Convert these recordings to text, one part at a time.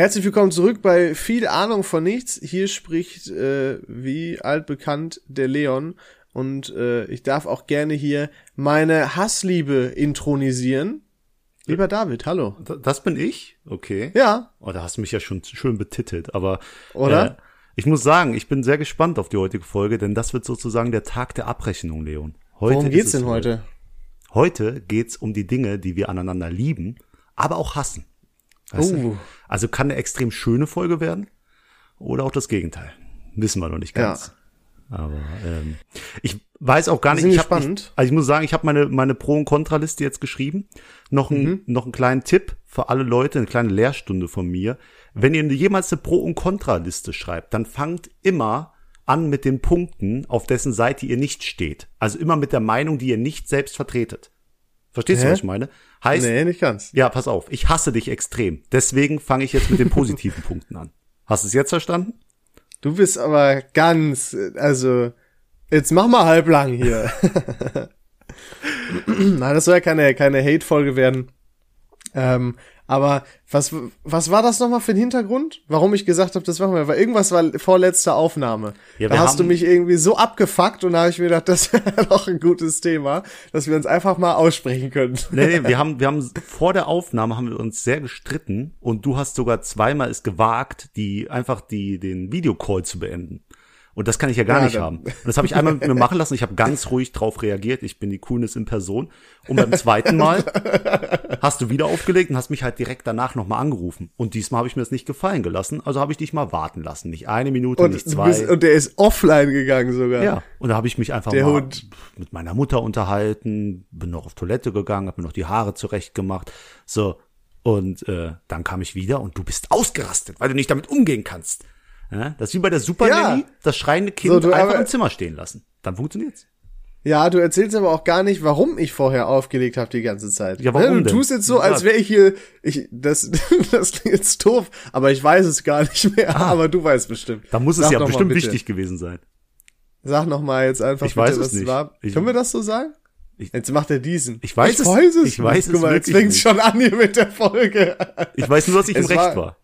Herzlich willkommen zurück bei viel Ahnung von nichts. Hier spricht äh, wie altbekannt der Leon und äh, ich darf auch gerne hier meine Hassliebe intronisieren. Lieber David, hallo. Das bin ich? Okay. Ja. Oh, da hast du mich ja schon schön betitelt, aber Oder? Äh, ich muss sagen, ich bin sehr gespannt auf die heutige Folge, denn das wird sozusagen der Tag der Abrechnung, Leon. Heute Worum geht's denn heute? Heute geht's um die Dinge, die wir aneinander lieben, aber auch hassen. Weißt Oh. du? Also kann eine extrem schöne Folge werden oder auch das Gegenteil. Wissen wir noch nicht ganz. Aber ähm, ich weiß auch gar nicht. Ich hab? Ich, also ich muss sagen, ich habe meine meine Pro und Kontraliste jetzt geschrieben. Noch ein Mhm. noch einen kleinen Tipp für alle Leute, eine kleine Lehrstunde von mir. Wenn ihr jemals eine Pro und Kontraliste schreibt, dann fangt immer an mit den Punkten, auf dessen Seite ihr nicht steht. Also immer mit der Meinung, die ihr nicht selbst vertretet. Verstehst du, Hä? was ich meine? Heißt, Nee, nicht ganz. ja, pass auf, ich hasse dich extrem. Deswegen fange ich jetzt mit den positiven Punkten an. Hast du es jetzt verstanden? Du bist aber ganz, also, jetzt mach mal halblang hier. Nein, das soll ja keine, keine Hate-Folge werden. Ähm, aber was, was war das nochmal für ein Hintergrund? Warum ich gesagt habe, das machen wir? Weil irgendwas war vorletzte Aufnahme. Ja, da hast du mich irgendwie so abgefuckt und da habe ich mir gedacht, das wäre doch ein gutes Thema, dass wir uns einfach mal aussprechen können. Nee, nee, wir haben, wir haben vor der Aufnahme haben wir uns sehr gestritten und du hast sogar zweimal es gewagt, die einfach die den Videocall zu beenden. Und das kann ich ja gar Ja, nicht haben. Und das habe ich einmal mit mir machen lassen. Ich habe ganz ruhig drauf reagiert. Ich bin die Coolness in Person. Und beim zweiten Mal hast du wieder aufgelegt und hast mich halt direkt danach nochmal angerufen. Und diesmal habe ich mir das nicht gefallen gelassen. Also habe ich dich mal warten lassen. Nicht eine Minute, Und, nicht zwei. bist, und der ist offline gegangen sogar. Ja, und da habe ich mich einfach Der mal Hund. mit meiner Mutter unterhalten, bin noch auf Toilette gegangen, habe mir noch die Haare zurecht gemacht. So, und äh, dann kam ich wieder und du bist ausgerastet, weil du nicht damit umgehen kannst. Ja, das ist wie bei der Super Ja. Nanny, das schreiende Kind So, du, einfach aber- im Zimmer stehen lassen. Dann funktioniert's. Ja, du erzählst aber auch gar nicht, warum ich vorher aufgelegt habe die ganze Zeit. Ja, warum Du denn? tust jetzt so, als Ja. wäre ich hier, ich, das, das klingt jetzt doof, aber ich weiß es gar nicht mehr, aber du weißt bestimmt. Da muss es Sag ja doch mal bestimmt bitte. wichtig gewesen sein. Sag noch mal jetzt einfach Ich weiß es was nicht. war. Ich- Können wir das so sagen? Ich- jetzt macht er diesen. Ich weiß ich es- weiß es. ich weiß Guck es mal, jetzt nicht. schon an hier mit der Folge. Ich weiß nur, dass ich im Es Recht war- war.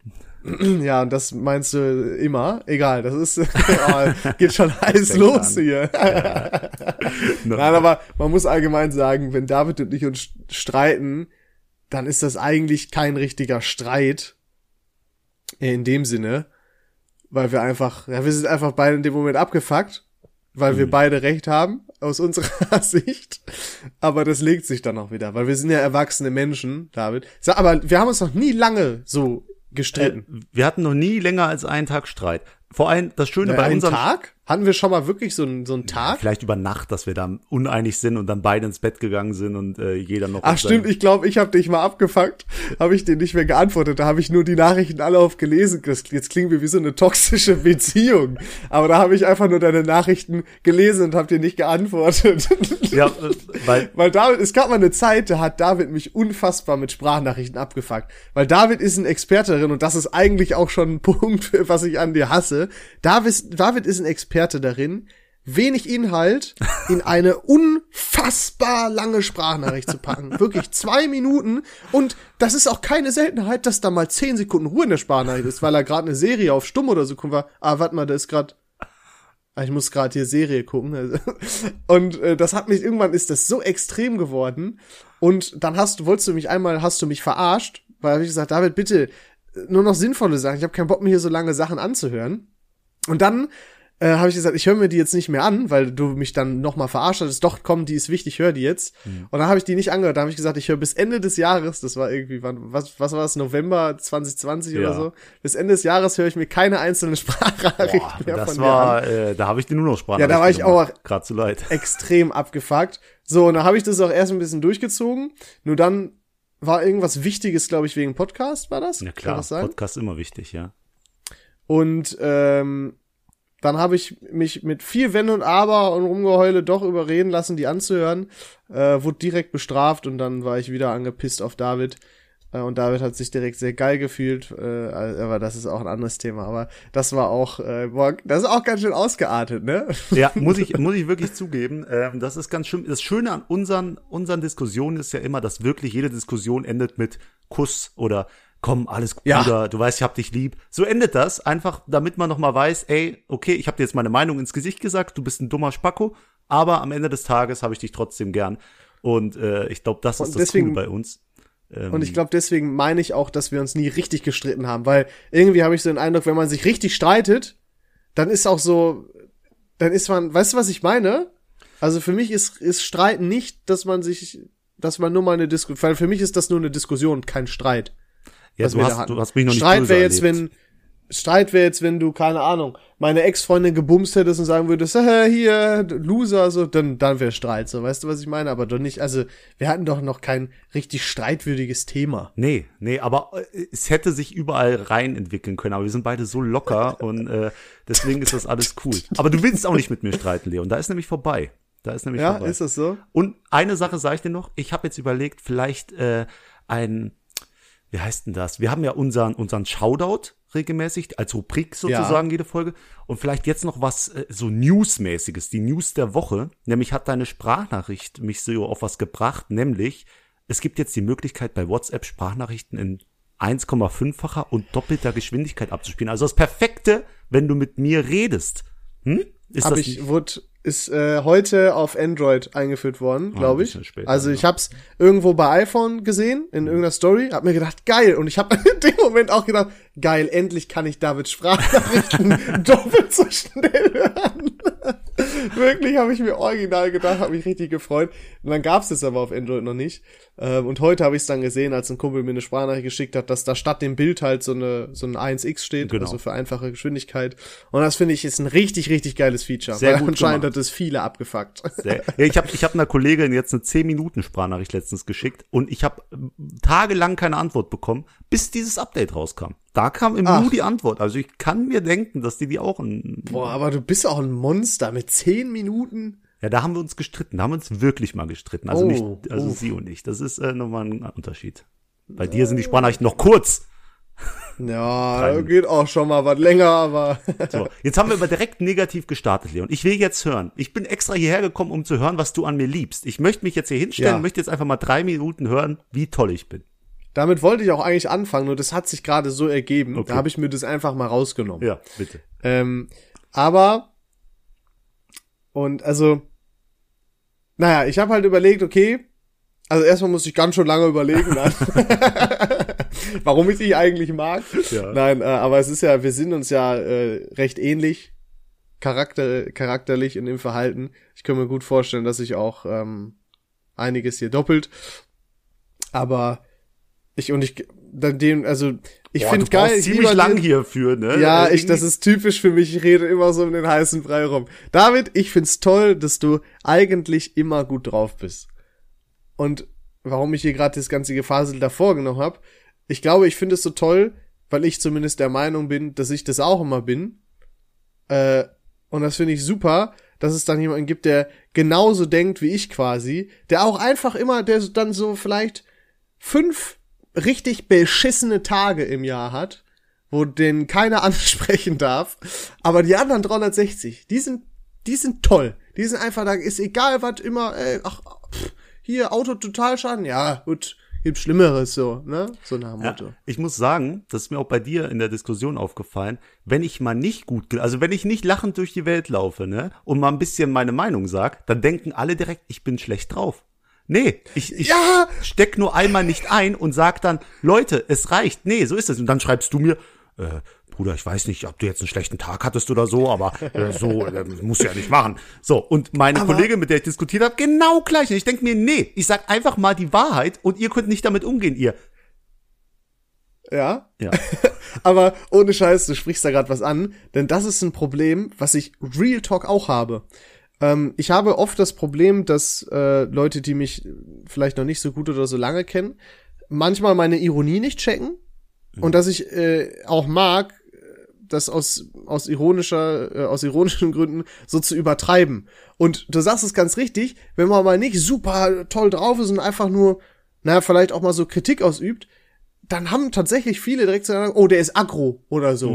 ja, und das meinst du immer. Egal, das ist, oh, geht schon heiß los an. hier. Nein, aber man muss allgemein sagen, wenn David und ich uns streiten, dann ist das eigentlich kein richtiger Streit. In dem Sinne. Weil wir einfach, ja, wir sind einfach beide in dem Moment abgefuckt, weil Mhm. wir beide recht haben, aus unserer Sicht. Aber das legt sich dann auch wieder, weil wir sind ja erwachsene Menschen, David. Aber wir haben uns noch nie lange so gestritten. Wir hatten noch nie länger als einen Tag Streit. Vor allem das Schöne Äh, bei unserem Tag? Hatten wir schon mal wirklich so einen, so einen Tag? Vielleicht über Nacht, dass wir da uneinig sind und dann beide ins Bett gegangen sind und äh, jeder noch. Ach stimmt, ich glaube, ich habe dich mal abgefuckt, habe ich dir nicht mehr geantwortet. Da habe ich nur die Nachrichten alle aufgelesen. Jetzt klingen wir wie so eine toxische Beziehung. Aber da habe ich einfach nur deine Nachrichten gelesen und habe dir nicht geantwortet. Ja, äh, weil Weil David, es gab mal eine Zeit, da hat David mich unfassbar mit Sprachnachrichten abgefuckt. Weil David ist ein Experte darin und das ist eigentlich auch schon ein Punkt, was ich an dir hasse. David, David ist ein Experte darin, wenig Inhalt in eine unfassbar lange Sprachnachricht zu packen. Wirklich zwei Minuten. Und das ist auch keine Seltenheit, dass da mal zehn Sekunden Ruhe in der Sprachnachricht ist, weil er gerade eine Serie auf Stumm oder so guckt war. Ah, warte mal, da ist gerade Ah, Ich muss gerade hier Serie gucken. Und äh, das hat mich irgendwann ist das so extrem geworden. Und dann hast du, wolltest du mich einmal, hast du mich verarscht, weil hab ich gesagt, David, bitte nur noch sinnvolle Sachen. Ich habe keinen Bock mir hier so lange Sachen anzuhören. Und dann äh, habe ich gesagt, ich höre mir die jetzt nicht mehr an, weil du mich dann noch mal verarscht hattest. Doch, komm, die ist wichtig, hör die jetzt. Und dann habe ich die nicht angehört. Da habe ich gesagt, ich höre bis Ende des Jahres, das war irgendwie, wann, was, was war das, November 2020 Ja. oder so. Bis Ende des Jahres höre ich mir keine einzelne Sprachnachricht boah, mehr das von dir an. war, äh, da habe ich dir nur noch Sprache. Ja, da war ich auch- Gerade zu leid. extrem abgefuckt. So, und dann habe ich das auch erst ein bisschen durchgezogen. Nur dann war irgendwas Wichtiges, glaube ich, wegen Podcast, war das? Ja Kann klar, das sein? Podcast immer wichtig, ja. Und ähm, dann habe ich mich mit viel Wenn und Aber und Rumgeheule doch überreden lassen, die anzuhören. Äh, wurde direkt bestraft und dann war ich wieder angepisst auf David. Äh, und David hat sich direkt sehr geil gefühlt. Äh, aber das ist auch ein anderes Thema. Aber das war auch, äh, boah, das ist auch ganz schön ausgeartet, ne? Ja, muss ich, muss ich wirklich zugeben. Ähm, das ist ganz schön. Das Schöne an unseren, unseren Diskussionen ist ja immer, dass wirklich jede Diskussion endet mit Kuss oder komm, alles gut, Ja. Bruder, du weißt, ich hab dich lieb. So endet das, einfach damit man nochmal weiß, ey, okay, ich habe dir jetzt meine Meinung ins Gesicht gesagt, du bist ein dummer Spacko, aber am Ende des Tages habe ich dich trotzdem gern. Und äh, ich glaube, das ist Und das deswegen- Coole bei uns. Ähm, Und ich glaube, deswegen meine ich auch, dass wir uns nie richtig gestritten haben, weil irgendwie habe ich so den Eindruck, wenn man sich richtig streitet, dann ist auch so, dann ist man, weißt du, was ich meine? Also für mich ist, ist Streiten nicht, dass man sich, dass man nur mal eine Diskussion, weil für mich ist das nur eine Diskussion, kein Streit. ja, was du hast, du hast mich noch nicht Streit wäre jetzt, wenn Streit wäre jetzt, wenn du keine Ahnung, meine Ex-Freundin gebumst hättest und sagen würdest, äh, hier Loser, so, dann dann wäre Streit, so, weißt du, was ich meine? Aber doch nicht, also wir hatten doch noch kein richtig streitwürdiges Thema. Nee, nee, aber äh, es hätte sich überall rein entwickeln können, aber wir sind beide so locker und äh, deswegen ist das alles cool. Aber du willst auch nicht mit mir streiten, Leon. Da ist nämlich vorbei. Da ist nämlich Ja, vorbei. ist das so? Und eine Sache sage ich dir noch, ich habe jetzt überlegt, vielleicht äh, ein, wie heißt denn das? Wir haben ja unseren, unseren Shoutout regelmäßig, als Rubrik sozusagen jede Folge. Und vielleicht jetzt noch was äh, so Newsmäßiges, die News der Woche. Nämlich hat deine Sprachnachricht mich so auf was gebracht, nämlich es gibt jetzt die Möglichkeit bei WhatsApp Sprachnachrichten in 1,5-facher und doppelter Geschwindigkeit abzuspielen. Also das Perfekte, wenn du mit mir redest. Hm? Ist Hab das ich, wurde, ist äh, heute auf Android eingeführt worden, ein glaube ich. später, also ich hab's irgendwo bei iPhone gesehen, in irgendeiner Story, hab mir gedacht, geil. Und ich habe in dem Moment auch gedacht, geil, endlich kann ich David Sprachnachrichten doppelt so schnell hören. Wirklich habe ich mir original gedacht, habe mich richtig gefreut. Und dann gab's es aber auf Android noch nicht. Ähm, und heute habe ich es dann gesehen, als ein Kumpel mir eine Sprachnachricht geschickt hat, dass da statt dem Bild halt so eine so ein 1x steht, Genau. also für einfache Geschwindigkeit. Und das finde ich ist ein richtig richtig geiles Feature. Sehr gut anscheinend gemacht. hat es viele abgefuckt. Sehr. Ja, ich habe ich hab einer Kollegin jetzt eine 10 Minuten Sprachnachricht letztens geschickt und ich habe tagelang keine Antwort bekommen, bis dieses Update rauskam. Da kam im Ach. Nu die Antwort. Also ich kann mir denken, dass die die auch ein, Boah, aber du bist auch ein Monster mit 10 Minuten. ja, da haben wir uns gestritten, da haben wir uns wirklich mal gestritten. Also Oh, nicht, also uff. sie und ich. Das ist äh, nochmal ein Unterschied. Bei dir sind die Sprachnachrichten noch kurz. Ja, geht auch schon mal was länger, aber So, jetzt haben wir aber direkt negativ gestartet, Leon. Ich will jetzt hören. Ich bin extra hierher gekommen, um zu hören, was du an mir liebst. Ich möchte mich jetzt hier hinstellen, Ja. möchte jetzt einfach mal drei Minuten hören, wie toll ich bin. Damit wollte ich auch eigentlich anfangen, nur das hat sich gerade so ergeben. Okay. Da habe ich mir das einfach mal rausgenommen. Ja, bitte. Ähm, aber und also naja, ich habe halt überlegt, okay, also erstmal muss ich ganz schön lange überlegen, warum ich dich eigentlich mag. Ja. Nein, äh, aber es ist ja, wir sind uns ja äh, recht ähnlich charakter, charakterlich in dem Verhalten. Ich kann mir gut vorstellen, dass sich auch ähm, einiges hier doppelt. Aber ich und ich dann dem, also ich finde geil, ich ziemlich lang den- hierfür, ne? ja, Äh, ich, das ist typisch für mich. Ich rede immer so um den heißen Brei rum. David, ich find's toll, dass du eigentlich immer gut drauf bist. Und warum ich hier gerade das ganze Gefasel davor genommen habe, ich glaube, ich finde es so toll, weil ich zumindest der Meinung bin, dass ich das auch immer bin. Äh, und das finde ich super, dass es dann jemanden gibt, der genauso denkt wie ich quasi, der auch einfach immer, der dann so vielleicht fünf richtig beschissene Tage im Jahr hat, wo den keiner ansprechen darf, aber die anderen 360, die sind, die sind toll. Die sind einfach, da ist egal was immer, ey, ach, pff, hier Auto Totalschaden, ja, gut, gibt Schlimmeres so, ne? So nach dem Ja, Motto. ich muss sagen, das ist mir auch bei dir in der Diskussion aufgefallen, wenn ich mal nicht gut, also wenn ich nicht lachend durch die Welt laufe, ne, und mal ein bisschen meine Meinung sag, dann denken alle direkt, ich bin schlecht drauf. Nee, ich, ich Ja! steck nur einmal nicht ein und sag dann, Leute, es reicht. Nee, so ist es. Und dann schreibst du mir, äh, Bruder, ich weiß nicht, ob du jetzt einen schlechten Tag hattest oder so, aber äh, so äh, musst du ja nicht machen. So, und meine Aber- Kollegin, mit der ich diskutiert habe, genau gleich. Und ich denk mir, nee, ich sag einfach mal die Wahrheit und ihr könnt nicht damit umgehen, ihr. Ja? Ja. Aber ohne Scheiß, du sprichst da gerade was an, denn das ist ein Problem, was ich Real Talk auch habe. Ähm, ich habe oft das Problem, dass äh, Leute, die mich vielleicht noch nicht so gut oder so lange kennen, manchmal meine Ironie nicht checken und dass ich äh, auch mag, das aus aus ironischer äh, aus ironischen Gründen so zu übertreiben. Und du sagst es ganz richtig, wenn man mal nicht super toll drauf ist und einfach nur, naja, vielleicht auch mal so Kritik ausübt, dann haben tatsächlich viele direkt zu sagen, oh, der ist aggro oder so.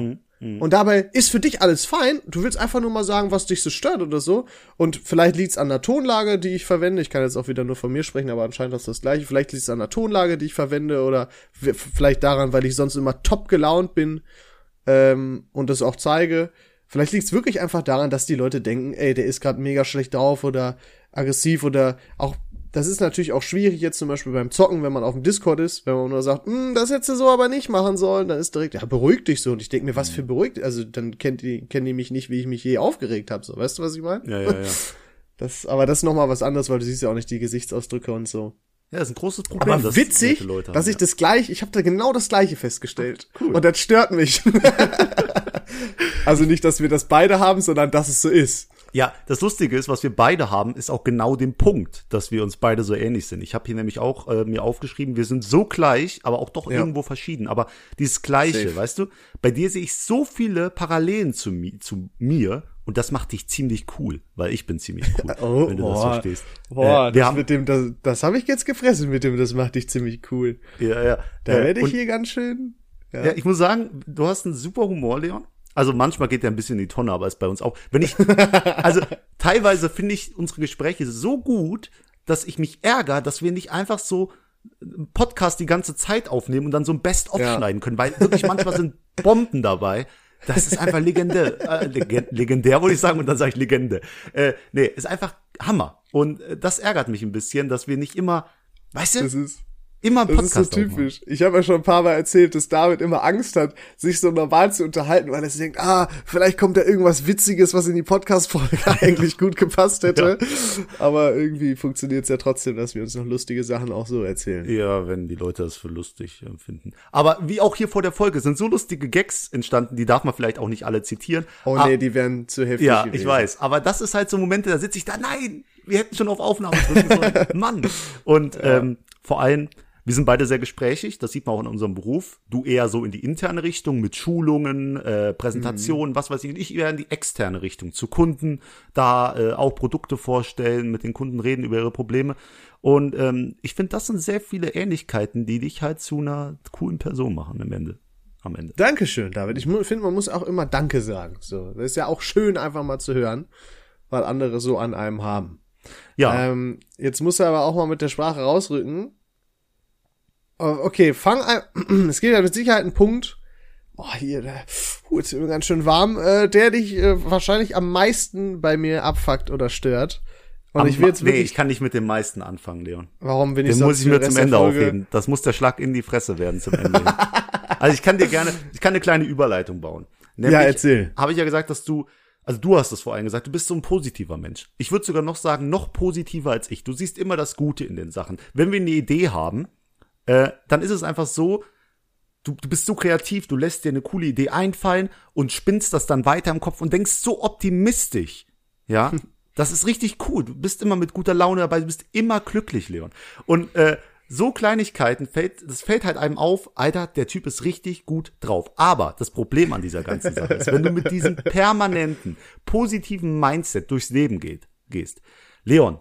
Und dabei ist für dich alles fein. Du willst einfach nur mal sagen, was dich so stört oder so. Und vielleicht liegt's an der Tonlage, die ich verwende. Ich kann jetzt auch wieder nur von mir sprechen, aber anscheinend ist das gleiche. Vielleicht liegt's an der Tonlage, die ich verwende. Oder vielleicht daran, weil ich sonst immer top gelaunt bin ähm, und das auch zeige. Vielleicht liegt's wirklich einfach daran, dass die Leute denken, ey, der ist gerade mega schlecht drauf oder aggressiv oder auch das ist natürlich auch schwierig jetzt zum Beispiel beim Zocken, wenn man auf dem Discord ist, wenn man nur sagt, "Hm, das hättest du so aber nicht machen sollen, dann ist direkt, ja, beruhig dich so. Und ich denke mir, was für beruhigt, also dann kennt die, kennen die mich nicht, wie ich mich je aufgeregt habe. So, weißt du, was ich meine? Ja, ja, ja. Das, aber das ist nochmal was anderes, weil du siehst ja auch nicht die Gesichtsausdrücke und so. Ja, das ist ein großes Problem. Aber witzig, nette Leute dass haben, ich das gleich, ich habe da genau das gleiche festgestellt. Und das stört mich. also nicht, dass wir das beide haben, sondern dass es so ist. Ja, das Lustige ist, was wir beide haben, ist auch genau den Punkt, dass wir uns beide so ähnlich sind. Ich habe hier nämlich auch äh, mir aufgeschrieben, wir sind so gleich, aber auch doch Ja. irgendwo verschieden. Aber dieses Gleiche, Safe. weißt du? Bei dir sehe ich so viele Parallelen zu, mi zu mir und das macht dich ziemlich cool, weil ich bin ziemlich cool, Oh, wenn du das boah. verstehst. Boah, Äh, wir das haben, mit dem, das, das habe ich jetzt gefressen mit dem, das macht dich ziemlich cool. ja, ja. Da Äh, werde ich und- hier ganz schön. Ja. Ja, ich muss sagen, du hast einen super Humor, Leon. Also manchmal geht der ein bisschen in die Tonne, aber ist bei uns auch. Wenn ich, also teilweise finde ich unsere Gespräche so gut, dass ich mich ärgere, dass wir nicht einfach so einen Podcast die ganze Zeit aufnehmen und dann so ein Best-of Ja. schneiden können, weil wirklich manchmal sind Bomben dabei. Das ist einfach legendär, äh, legen- legendär wollte ich sagen und dann sage ich Legende. Äh, nee, ist einfach Hammer. Und äh, das ärgert mich ein bisschen, dass wir nicht immer, weißt du, Das ist, immer einen das ist so Podcast typisch. Ich habe ja schon ein paar Mal erzählt, dass David immer Angst hat, sich so normal zu unterhalten, weil er sich denkt, ah, vielleicht kommt da irgendwas Witziges, was in die Podcast-Folge eigentlich gut gepasst hätte. Aber irgendwie funktioniert es ja trotzdem, dass wir uns noch lustige Sachen auch so erzählen. Ja, wenn die Leute das für lustig empfinden. Aber wie auch hier vor der Folge sind so lustige Gags entstanden, die darf man vielleicht auch nicht alle zitieren. Oh Ah, nee, die wären zu heftig ja, gewesen. ich weiß. Aber das ist halt so Momente, da sitze ich da, nein, wir hätten schon auf Aufnahme drücken sollen. Mann. Und ähm, vor allem, wir sind beide sehr gesprächig, das sieht man auch in unserem Beruf. Du eher so in die interne Richtung mit Schulungen, äh, Präsentationen, was weiß ich. Und ich eher in die externe Richtung, zu Kunden, da äh, auch Produkte vorstellen, mit den Kunden reden über ihre Probleme. Und ähm, ich finde, das sind sehr viele Ähnlichkeiten, die dich halt zu einer coolen Person machen am Ende. Am Ende. Dankeschön, David. Ich finde, man muss auch immer Danke sagen. So, das ist ja auch schön, einfach mal zu hören, weil andere so an einem haben. Ja, Ähm, jetzt muss er aber auch mal mit der Sprache rausrücken. Äh, Okay, fang ein. Es geht ja mit Sicherheit ein Punkt. Boah, hier, der, puh, jetzt ist mir ganz schön warm, äh, der dich äh, wahrscheinlich am meisten bei mir abfuckt oder stört. Und Am ich will jetzt Ma- nee, wirklich, ich kann nicht mit dem meisten anfangen, Leon. warum bin ich Den sonst muss ich mir den zum Ende aufheben. Das muss der Schlag in die Fresse werden zum Ende. also ich kann dir gerne, ich kann eine kleine Überleitung bauen. Nämlich, Ja, erzähl. Habe ich ja gesagt, dass du, also du hast es vor allem gesagt, du bist so ein positiver Mensch. Ich würde sogar noch sagen, noch positiver als ich. Du siehst immer das Gute in den Sachen. Wenn wir eine Idee haben, äh, dann ist es einfach so, du, du bist so kreativ, du lässt dir eine coole Idee einfallen und spinnst das dann weiter im Kopf und denkst so optimistisch. Ja, das ist richtig cool. Du bist immer mit guter Laune dabei, du bist immer glücklich, Leon. Und äh, so Kleinigkeiten fällt, das fällt halt einem auf, Alter, der Typ ist richtig gut drauf. Aber das Problem an dieser ganzen Sache ist, wenn du mit diesem permanenten, positiven Mindset durchs Leben geht, gehst, Leon,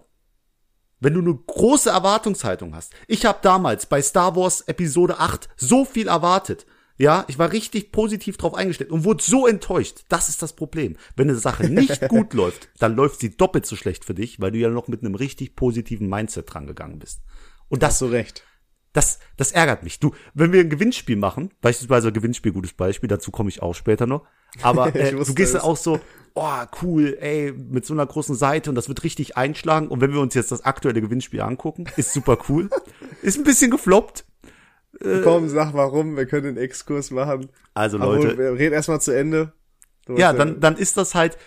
wenn du eine große Erwartungshaltung hast. Ich habe damals bei Star Wars Episode 8 so viel erwartet. Ja, ich war richtig positiv drauf eingestellt und wurde so enttäuscht. Das ist das Problem. Wenn eine Sache nicht gut läuft, dann läuft sie doppelt so schlecht für dich, weil du ja noch mit einem richtig positiven Mindset dran gegangen bist. Und das Hast du recht. Das, das ärgert mich. Du, wenn wir ein Gewinnspiel machen, beispielsweise Gewinnspiel, gutes Beispiel, dazu komme ich auch später noch. Aber äh, du gehst dann auch so, oh cool, ey, mit so einer großen Seite und das wird richtig einschlagen. Und wenn wir uns jetzt das aktuelle Gewinnspiel angucken, ist super cool. ist ein bisschen gefloppt. Komm, sag warum, wir können den Exkurs machen. Also Aber Leute, wir reden erstmal zu Ende. Ja, dann, dann ist das halt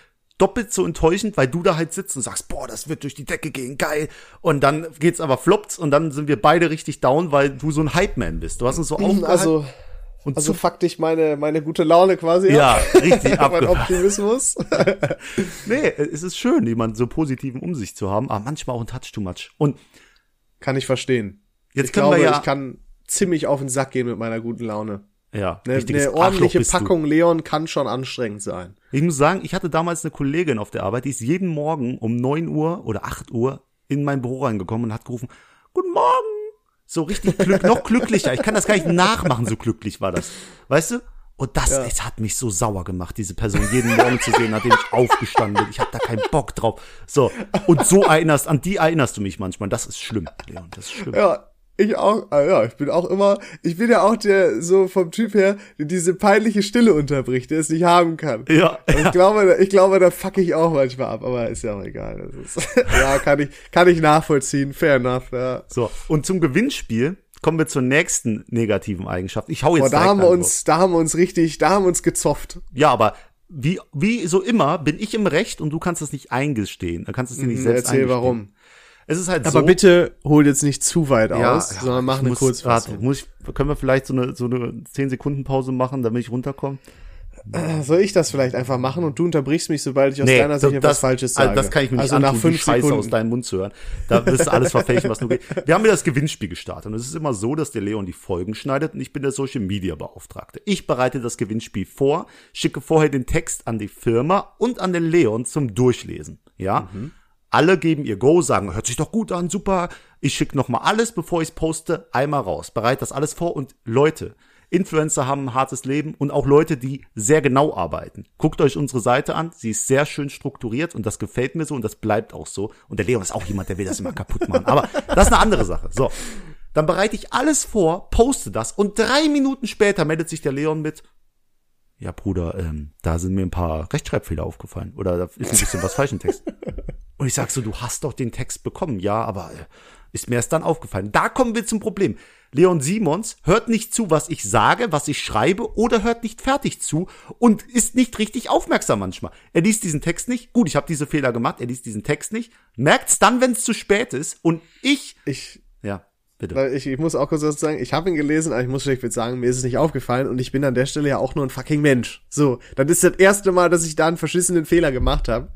doppelt so enttäuschend, weil du da halt sitzt und sagst, boah, das wird durch die Decke gehen, geil. Und dann geht's aber floppt und dann sind wir beide richtig down, weil du so ein Hype-Man bist. Du hast uns so aufgehalten. Also, und also fuck dich meine, meine gute Laune quasi ja, ab. richtig mein. Optimismus. Nee, es ist schön, jemanden so positiven um sich zu haben, aber manchmal auch ein Touch too much. Und kann ich verstehen. jetzt Ich können glaube, wir ja, ich kann ziemlich auf den Sack gehen mit meiner guten Laune. Ja, Eine, eine ordentliche bist du. Packung Leon kann schon anstrengend sein. Ich muss sagen, ich hatte damals eine Kollegin auf der Arbeit, die ist jeden Morgen um 9 Uhr oder 8 Uhr in mein Büro reingekommen und hat gerufen, Guten Morgen. So richtig glück, noch glücklicher. Ich kann das gar nicht nachmachen, so glücklich war das. Weißt du? Und das, Ja. es hat mich so sauer gemacht, diese Person jeden Morgen zu sehen, nachdem ich aufgestanden bin. Ich habe da keinen Bock drauf. So, und so erinnerst, an die erinnerst du mich manchmal. Das ist schlimm, Leon, das ist schlimm. Ja, ich auch, ah, ja, ich bin auch immer, ich bin ja auch der, so vom Typ her, der diese peinliche Stille unterbricht, der es nicht haben kann. Ja, ja. Ich glaube, ich glaube, da fuck ich auch manchmal ab, aber ist ja auch egal. Das ist, ja, kann ich, kann ich nachvollziehen, fair enough, ja. So, und zum Gewinnspiel kommen wir zur nächsten negativen Eigenschaft. Ich hau jetzt Boah, da haben wir uns, da haben wir uns richtig, da haben wir uns gezofft. Ja, aber wie, wie so immer bin ich im Recht und du kannst es nicht eingestehen. Du kannst es dir nicht selbst Mhm, Erzähl eingestehen. warum. Es ist halt Aber so. bitte hol jetzt nicht zu weit ja, aus, ja, sondern mach eine muss, Kurzfassung. Warte, muss ich, können wir vielleicht so eine, so eine 10 Sekunden Pause machen, damit ich runterkomme? Soll ich das vielleicht einfach machen und du unterbrichst mich, sobald ich aus deiner Sicht etwas Falsches also sage? das kann ich mir nicht Also antun, nach fünf die Scheiße Sekunden. aus deinem Mund zu hören. Da wirst du alles verfälschen, was nur geht. Wir haben ja das Gewinnspiel gestartet und es ist immer so, dass der Leon die Folgen schneidet und ich bin der Social Media Beauftragte. Ich bereite das Gewinnspiel vor, schicke vorher den Text an die Firma und an den Leon zum Durchlesen. Ja. Mhm. Alle geben ihr Go, sagen, hört sich doch gut an, super. Ich schicke nochmal alles, bevor ich es poste, einmal raus. Bereite das alles vor und Leute, Influencer haben ein hartes Leben und auch Leute, die sehr genau arbeiten. Guckt euch unsere Seite an, sie ist sehr schön strukturiert und das gefällt mir so und das bleibt auch so. Und der Leon ist auch jemand, der will das immer kaputt machen. Aber das ist eine andere Sache. So. Dann bereite ich alles vor, poste das und drei Minuten später meldet sich der Leon mit, ja, Bruder, ähm, da sind mir ein paar Rechtschreibfehler aufgefallen. Oder da ist ein bisschen was falsch im Text. Und ich sag so, du hast doch den Text bekommen. Ja, aber äh, ist mir erst dann aufgefallen. Da kommen wir zum Problem. Leon Simons hört nicht zu, was ich sage, was ich schreibe, oder hört nicht fertig zu und ist nicht richtig aufmerksam manchmal. Er liest diesen Text nicht. Gut, ich habe diese Fehler gemacht. Er liest diesen Text nicht. Merkt's dann, wenn es zu spät ist. Und ich, Ich, ja, bitte. weil ich, ich muss auch kurz was sagen, ich habe ihn gelesen, aber ich muss schlichtweg sagen, mir ist es nicht aufgefallen und ich bin an der Stelle ja auch nur ein fucking Mensch. So, das ist das erste Mal, dass ich da einen verschissenen Fehler gemacht habe.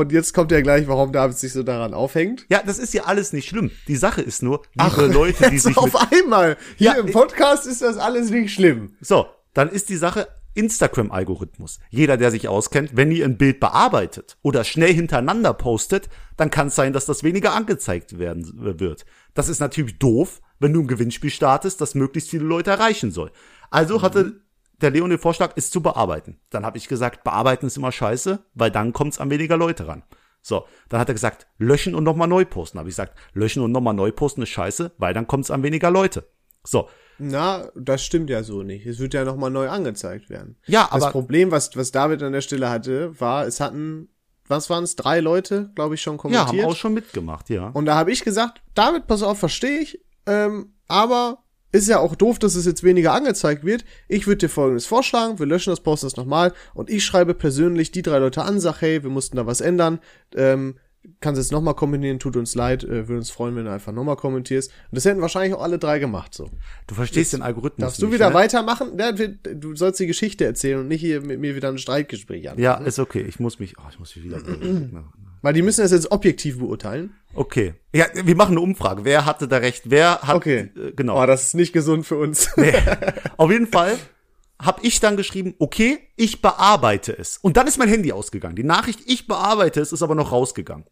Und jetzt kommt ja gleich, warum David sich so daran aufhängt. Ja, das ist ja alles nicht schlimm. Die Sache ist nur, liebe Leute, die sich auf einmal. Hier Ja, im Podcast ist das alles nicht schlimm. So, dann ist die Sache Instagram-Algorithmus. Jeder, der sich auskennt, wenn ihr ein Bild bearbeitet oder schnell hintereinander postet, dann kann es sein, dass das weniger angezeigt werden wird. Das ist natürlich doof, wenn du ein Gewinnspiel startest, das möglichst viele Leute erreichen soll. Also hatte der Leon den Vorschlag, es zu bearbeiten. Dann habe ich gesagt, bearbeiten ist immer scheiße, weil dann kommt es an weniger Leute ran. So, dann hat er gesagt, löschen und nochmal neu posten. Habe ich gesagt, löschen und nochmal neu posten ist scheiße, weil dann kommt es an weniger Leute. So, Na, das stimmt ja so nicht. Es wird ja nochmal neu angezeigt werden. Ja, Das aber- Problem, was, was David an der Stelle hatte, war, es hatten, was waren es, drei Leute, glaube ich, schon ja, kommentiert. haben auch schon mitgemacht, ja. Und da habe ich gesagt, David, pass auf, verstehe ich, ähm, aber ist ja auch doof, dass es jetzt weniger angezeigt wird. Ich würde dir folgendes vorschlagen, wir löschen das, posten das nochmal und ich schreibe persönlich die drei Leute an, sag, hey, wir mussten da was ändern, ähm, kannst jetzt nochmal kommentieren, tut uns leid, äh, würde uns freuen, wenn du einfach nochmal kommentierst. Und das hätten wahrscheinlich auch alle drei gemacht, so. Du verstehst den Algorithmus Darfst du nicht, wieder ne? weitermachen? Ja, du sollst die Geschichte erzählen und nicht hier mit mir wieder ein Streitgespräch an. Ja, ist okay. Ich muss mich, oh, ich muss mich wieder. Weil die müssen das jetzt objektiv beurteilen. okay. Ja, wir machen eine Umfrage. Wer hatte da recht? Wer hat, Okay. äh, genau. Oh, das ist nicht gesund für uns. Auf jeden Fall habe ich dann geschrieben, okay, ich bearbeite es. Und dann ist mein Handy ausgegangen. Die Nachricht, ich bearbeite es, ist aber noch rausgegangen.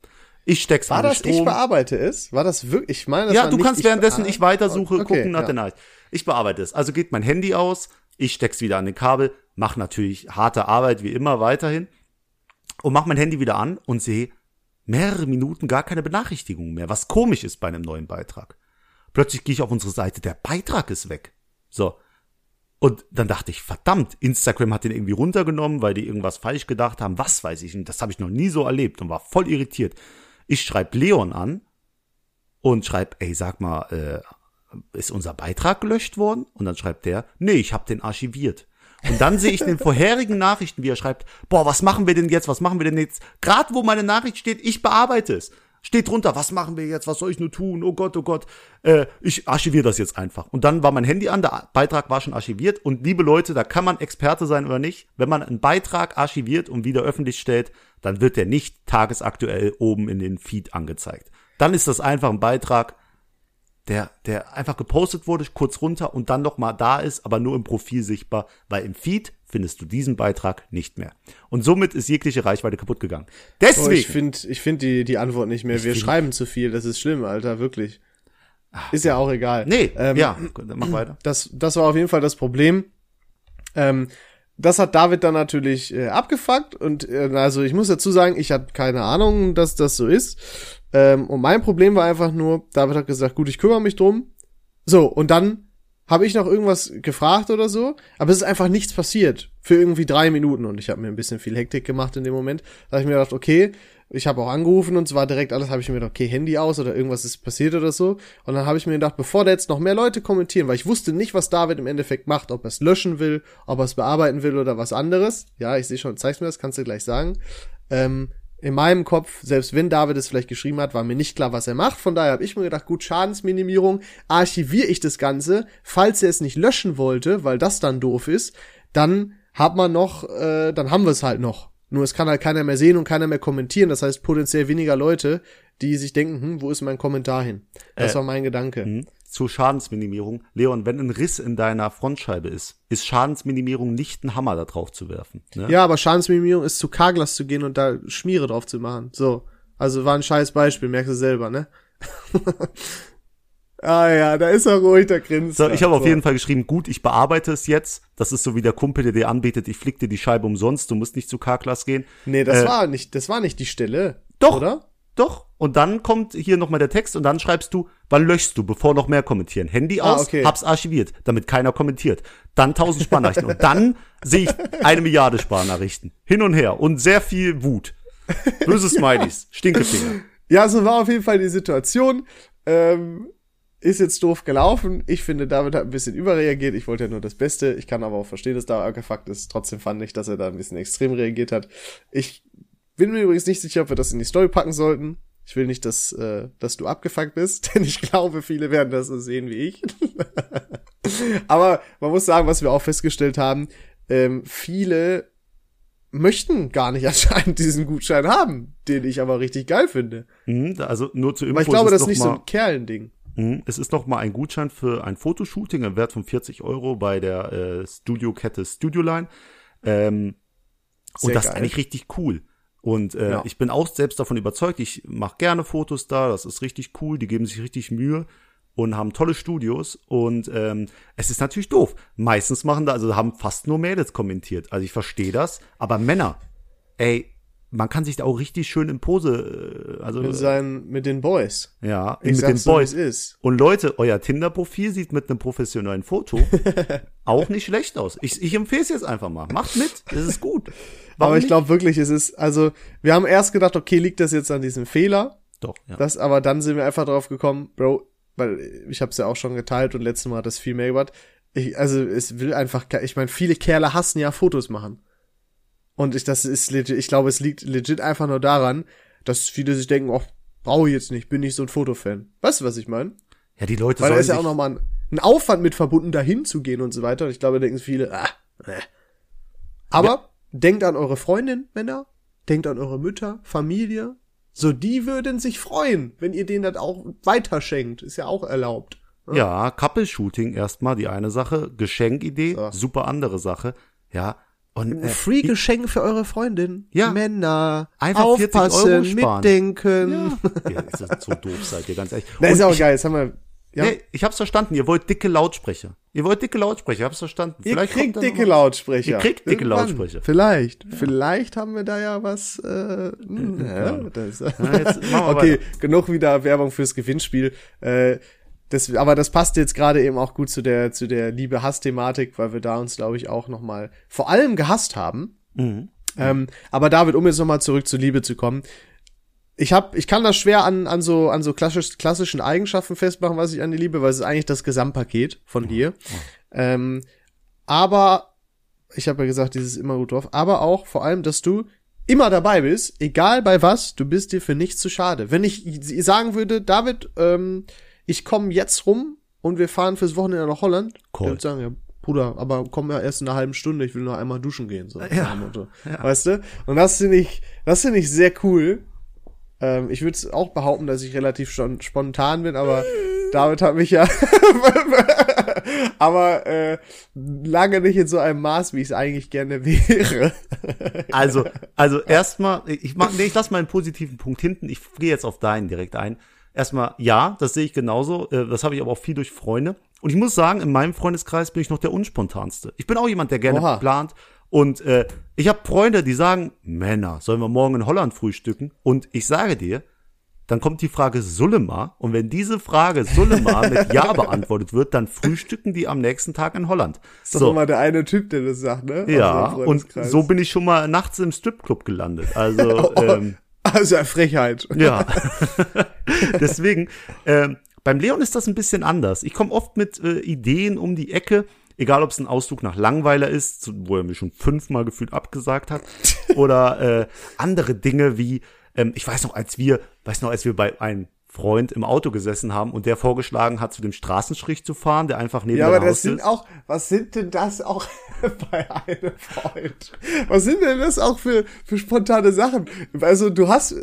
Ich steck's War an den das ich Strom. bearbeite es? War das wirklich? Ich meine, das ja, war du nicht kannst ich währenddessen ich weitersuche, Okay, gucken nach ja. der Nachricht. Ich bearbeite es. Also geht mein Handy aus, ich steck's wieder an den Kabel, mach natürlich harte Arbeit wie immer weiterhin und mach mein Handy wieder an und sehe mehrere Minuten gar keine Benachrichtigung mehr, was komisch ist bei einem neuen Beitrag. Plötzlich gehe ich auf unsere Seite, der Beitrag ist weg. So. Und dann dachte ich, verdammt, Instagram hat den irgendwie runtergenommen, weil die irgendwas falsch gedacht haben. Was weiß ich nicht. Das habe ich noch nie so erlebt und war voll irritiert. Ich schreibe Leon an und schreibe, ey, sag mal, äh, ist unser Beitrag gelöscht worden? Und dann schreibt der, nee, ich habe den archiviert. Und dann sehe ich den vorherigen Nachrichten, wie er schreibt, boah, was machen wir denn jetzt? Was machen wir denn jetzt? Gerade wo meine Nachricht steht, ich bearbeite es. Steht drunter, was machen wir jetzt? Was soll ich nur tun? Oh Gott, oh Gott. Äh, ich archiviere das jetzt einfach. Und dann war mein Handy an, der Beitrag war schon archiviert. Und liebe Leute, da kann man Experte sein oder nicht. Wenn man einen Beitrag archiviert und wieder öffentlich stellt, dann wird der nicht tagesaktuell oben in den Feed angezeigt. Dann ist das einfach ein Beitrag, der, der einfach gepostet wurde, kurz runter und dann noch mal da ist, aber nur im Profil sichtbar, weil im Feed findest du diesen Beitrag nicht mehr. Und somit ist jegliche Reichweite kaputt gegangen. Oh, Deswegen, ich finde ich find die, die Antwort nicht mehr. Wir schreiben zu viel, das ist schlimm, Alter, wirklich. Ist ja auch egal. nee, Ähm, ja, dann mach weiter. Das, das war auf jeden Fall das Problem. Ähm, das hat David dann natürlich äh, abgefuckt und äh, also ich muss dazu sagen, ich hatte keine Ahnung, dass das so ist. Ähm, und mein Problem war einfach nur, David hat gesagt, gut, ich kümmere mich drum. So, und dann habe ich noch irgendwas gefragt oder so, aber es ist einfach nichts passiert für irgendwie drei Minuten und ich habe mir ein bisschen viel Hektik gemacht in dem Moment. Da habe ich mir gedacht, okay, ich habe auch angerufen und zwar direkt alles, habe ich mir gedacht, okay, Handy aus oder irgendwas ist passiert oder so. Und dann habe ich mir gedacht, bevor da jetzt noch mehr Leute kommentieren, weil ich wusste nicht, was David im Endeffekt macht, ob er es löschen will, ob er es bearbeiten will oder was anderes. Ja, ich sehe schon, zeig's mir das, kannst du gleich sagen. Ähm, in meinem Kopf, selbst wenn David es vielleicht geschrieben hat, war mir nicht klar, was er macht. Von daher habe ich mir gedacht, gut, Schadensminimierung, archiviere ich das Ganze. Falls er es nicht löschen wollte, weil das dann doof ist, dann hat man noch, äh, dann haben wir es halt noch. Nur es kann halt keiner mehr sehen und keiner mehr kommentieren. Das heißt potenziell weniger Leute, die sich denken, hm, wo ist mein Kommentar hin? Das Äh, war mein Gedanke. Zur Schadensminimierung. Leon, wenn ein Riss in deiner Frontscheibe ist, ist Schadensminimierung nicht ein Hammer da drauf zu werfen. Ne? Ja, aber Schadensminimierung ist zu Carglass zu gehen und da Schmiere drauf zu machen. So. Also war ein scheiß Beispiel, merkst du selber, ne? ah ja, da ist er ruhig, der grinst. So, ich habe auf So. jeden Fall geschrieben, gut, ich bearbeite es jetzt. Das ist so wie der Kumpel, der dir anbietet, ich flick dir die Scheibe umsonst, du musst nicht zu K-Class gehen. Nee, das Äh, war nicht, das war nicht die Stelle. Doch. Oder? Doch. Und dann kommt hier nochmal der Text und dann schreibst du, wann löschst du, bevor noch mehr kommentieren. Handy Ah, aus, okay. hab's archiviert, damit keiner kommentiert. Dann tausend Sparnachrichten. und dann sehe ich eine Milliarde Sparnachrichten. Hin und her. Und sehr viel Wut. Böse Smileys. Stinkefinger. Ja, so war auf jeden Fall die Situation. Ähm, ist jetzt doof gelaufen. Ich finde, David hat ein bisschen überreagiert. Ich wollte ja nur das Beste. Ich kann aber auch verstehen, dass da abgefuckt ist. Trotzdem fand ich, dass er da ein bisschen extrem reagiert hat. Ich bin mir übrigens nicht sicher, ob wir das in die Story packen sollten. Ich will nicht, dass, äh, dass du abgefuckt bist, denn ich glaube, viele werden das so sehen wie ich. aber man muss sagen, was wir auch festgestellt haben, ähm, viele möchten gar nicht anscheinend diesen Gutschein haben, den ich aber richtig geil finde. Mhm, also nur zur Info. Aber ich glaube, das ist ist nicht so ein Kerlending. Mhm. Es ist noch mal ein Gutschein für ein Fotoshooting im Wert von 40 Euro bei der äh, Studiokette Studioline. Ähm, und das ist geil. eigentlich richtig cool. Und äh, Ja. ich bin auch selbst davon überzeugt, ich mache gerne Fotos da, das ist richtig cool, die geben sich richtig Mühe und haben tolle Studios und ähm, es ist natürlich doof. Meistens machen da, also haben fast nur Mädels kommentiert. Also ich verstehe das, aber Männer, ey, man kann sich da auch richtig schön in Pose, äh, also Mit, seinen, mit den Boys. ja, Ich mit den so, Boys. ist. Und Leute, euer Tinder-Profil sieht mit einem professionellen Foto auch nicht schlecht aus. Ich, ich empfehle es jetzt einfach mal. Macht mit, es ist gut. Warum aber ich glaube wirklich, es ist, also, wir haben erst gedacht, okay, liegt das jetzt an diesem Fehler? Doch, ja. Das, aber dann sind wir einfach drauf gekommen, Bro, weil ich habe es ja auch schon geteilt und letztes Mal hat das viel mehr gebracht. Ich, also es will einfach, ich meine, viele Kerle hassen ja Fotos machen. Und ich, das ist legit, ich glaube, es liegt legit einfach nur daran, dass viele sich denken, oh, brauche ich jetzt nicht, bin nicht so ein Fotofan. Weißt du, was ich meine? ja, die Leute Weil da ist ja auch nochmal ein, ein Aufwand mit verbunden, dahin zu gehen und so weiter. Und ich glaube, da denken viele, ah, äh. Aber denkt an eure Freundin, Männer. Denkt an eure Mütter, Familie. So, die würden sich freuen, wenn ihr denen das auch weiterschenkt. Ist ja auch erlaubt. ja, Couple-Shooting erstmal die eine Sache, Geschenkidee, So. super andere Sache, ja. Und äh, Free-Geschenk für eure Freundin. Ja. Männer. Einfach 40 aufpassen, Euro sparen. mitdenken. ja, ist das so doof seid ihr ganz ehrlich. Na, ist auch geil. Jetzt haben wir, ja. Nee, ich hab's verstanden, ihr wollt dicke Lautsprecher. Ihr wollt dicke Lautsprecher, ich hab's verstanden. Ihr Vielleicht kriegt dicke mal- Lautsprecher. Ihr kriegt dicke Irgendwann. Lautsprecher. Vielleicht. Vielleicht haben wir da ja was. Äh, hm, ja, das, Ja, jetzt machen wir okay, weiter. genug wieder Werbung fürs Gewinnspiel. Äh, das, aber das passt jetzt gerade eben auch gut zu der zu der Liebe-Hass-Thematik, weil wir da uns, glaube ich, auch noch mal vor allem gehasst haben. Mhm. Ähm, aber David, um jetzt noch mal zurück zur Liebe zu kommen. Ich hab, ich kann das schwer an, an so, an so klassisch, klassischen Eigenschaften festmachen, was ich an die liebe, weil es ist eigentlich das Gesamtpaket von dir. Ähm, aber, ich habe ja gesagt, dieses immer gut drauf, aber auch vor allem, dass du immer dabei bist, egal bei was, du bist dir für nichts zu schade. Wenn ich sagen würde, David, ähm, ich komme jetzt rum und wir fahren fürs Wochenende nach Holland, Cool. würde sagen, ja, Bruder, aber komm ja erst in einer halben Stunde, ich will noch einmal duschen gehen, so. Ja. Motto. Weißt du? Und das finde ich, das finde ich sehr cool. Ähm, ich würde auch behaupten, dass ich relativ schon spontan bin, aber David hat mich ja, aber äh, lange nicht in so einem Maß, wie ich es eigentlich gerne wäre. Also, also erstmal, ich mach, nee, ich lass mal einen positiven Punkt hinten. Ich gehe jetzt auf deinen direkt ein. erstmal ja, das sehe ich genauso. Äh, das habe ich aber auch viel durch Freunde. Und ich muss sagen, in meinem Freundeskreis bin ich noch der unspontanste. Ich bin auch jemand, der gerne Oha. plant. Und äh, ich habe Freunde, die sagen, Männer, sollen wir morgen in Holland frühstücken? Und ich sage dir, dann kommt die Frage Sullema. Und wenn diese Frage Sullema mit Ja beantwortet wird, dann frühstücken die am nächsten Tag in Holland. Das ist doch immer der eine Typ, der das sagt, ne? Ja, und so bin ich schon mal nachts im Stripclub gelandet. Also, ähm, Also Frechheit. ja. Deswegen, ähm, beim Leon ist das ein bisschen anders. Ich komme oft mit äh, Ideen um die Ecke, egal ob es ein Ausflug nach Langweiler ist, wo er mir schon fünfmal gefühlt abgesagt hat, oder äh, andere Dinge wie, ähm, ich weiß noch, als wir, weiß noch, als wir bei einem Freund im Auto gesessen haben und der vorgeschlagen hat, zu dem Straßenstrich zu fahren, der einfach neben Ja, aber das sind ist. auch, was sind denn das auch bei einem Freund? Was sind denn das auch für, für spontane Sachen? Also du hast,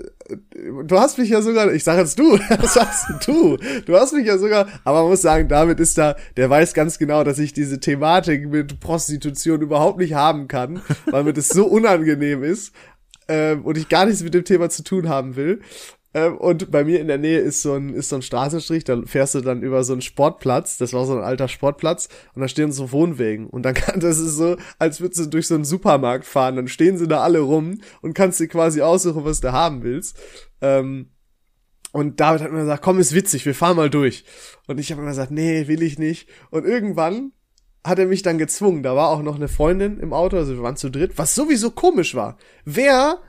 du hast mich ja sogar, ich sag jetzt du, was sagst denn du? Du hast mich ja sogar, aber man muss sagen, David ist da, der weiß ganz genau, dass ich diese Thematik mit Prostitution überhaupt nicht haben kann, weil mir das so unangenehm ist ähm, und ich gar nichts mit dem Thema zu tun haben will. Ähm, und bei mir in der Nähe ist so ein, ist so ein Straßenstrich, da fährst du dann über so einen Sportplatz, das war so ein alter Sportplatz, und da stehen so Wohnwegen. Und dann kann, das ist so, als würdest du durch so einen Supermarkt fahren, dann stehen sie da alle rum und kannst dir quasi aussuchen, was du haben willst. Ähm, und David hat mir gesagt, komm, ist witzig, wir fahren mal durch. Und ich habe immer gesagt, nee, will ich nicht. Und irgendwann hat er mich dann gezwungen. Da war auch noch eine Freundin im Auto, also wir waren zu dritt, was sowieso komisch war. Wer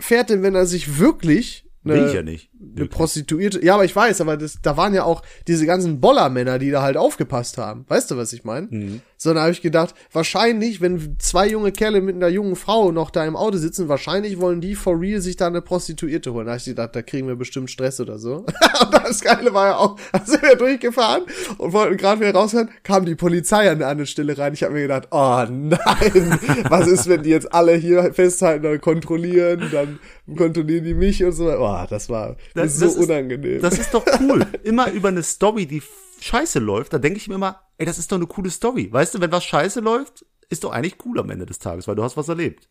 fährt denn, wenn er sich wirklich Will ich ja nicht. Eine Prostituierte, ja, aber ich weiß, aber das, da waren ja auch diese ganzen Bollermänner, die da halt aufgepasst haben. Weißt du, was ich meine? Mhm. So, dann habe ich gedacht, wahrscheinlich, wenn zwei junge Kerle mit einer jungen Frau noch da im Auto sitzen, wahrscheinlich wollen die for real sich da eine Prostituierte holen. Da habe ich gedacht, da kriegen wir bestimmt Stress oder so. und das Geile war ja auch, da sind wir durchgefahren und wollten gerade wieder raushören, kam die Polizei an der anderen Stelle rein. Ich habe mir gedacht, oh nein, was ist, wenn die jetzt alle hier festhalten und kontrollieren, dann kontrollieren die mich und so. Oh, das war Das- so das ist- unangenehm. Das ist doch cool. immer über eine Story, die scheiße läuft, da denke ich mir immer, ey, das ist doch eine coole Story. Weißt du, wenn was scheiße läuft, ist doch eigentlich cool am Ende des Tages, weil du hast was erlebt.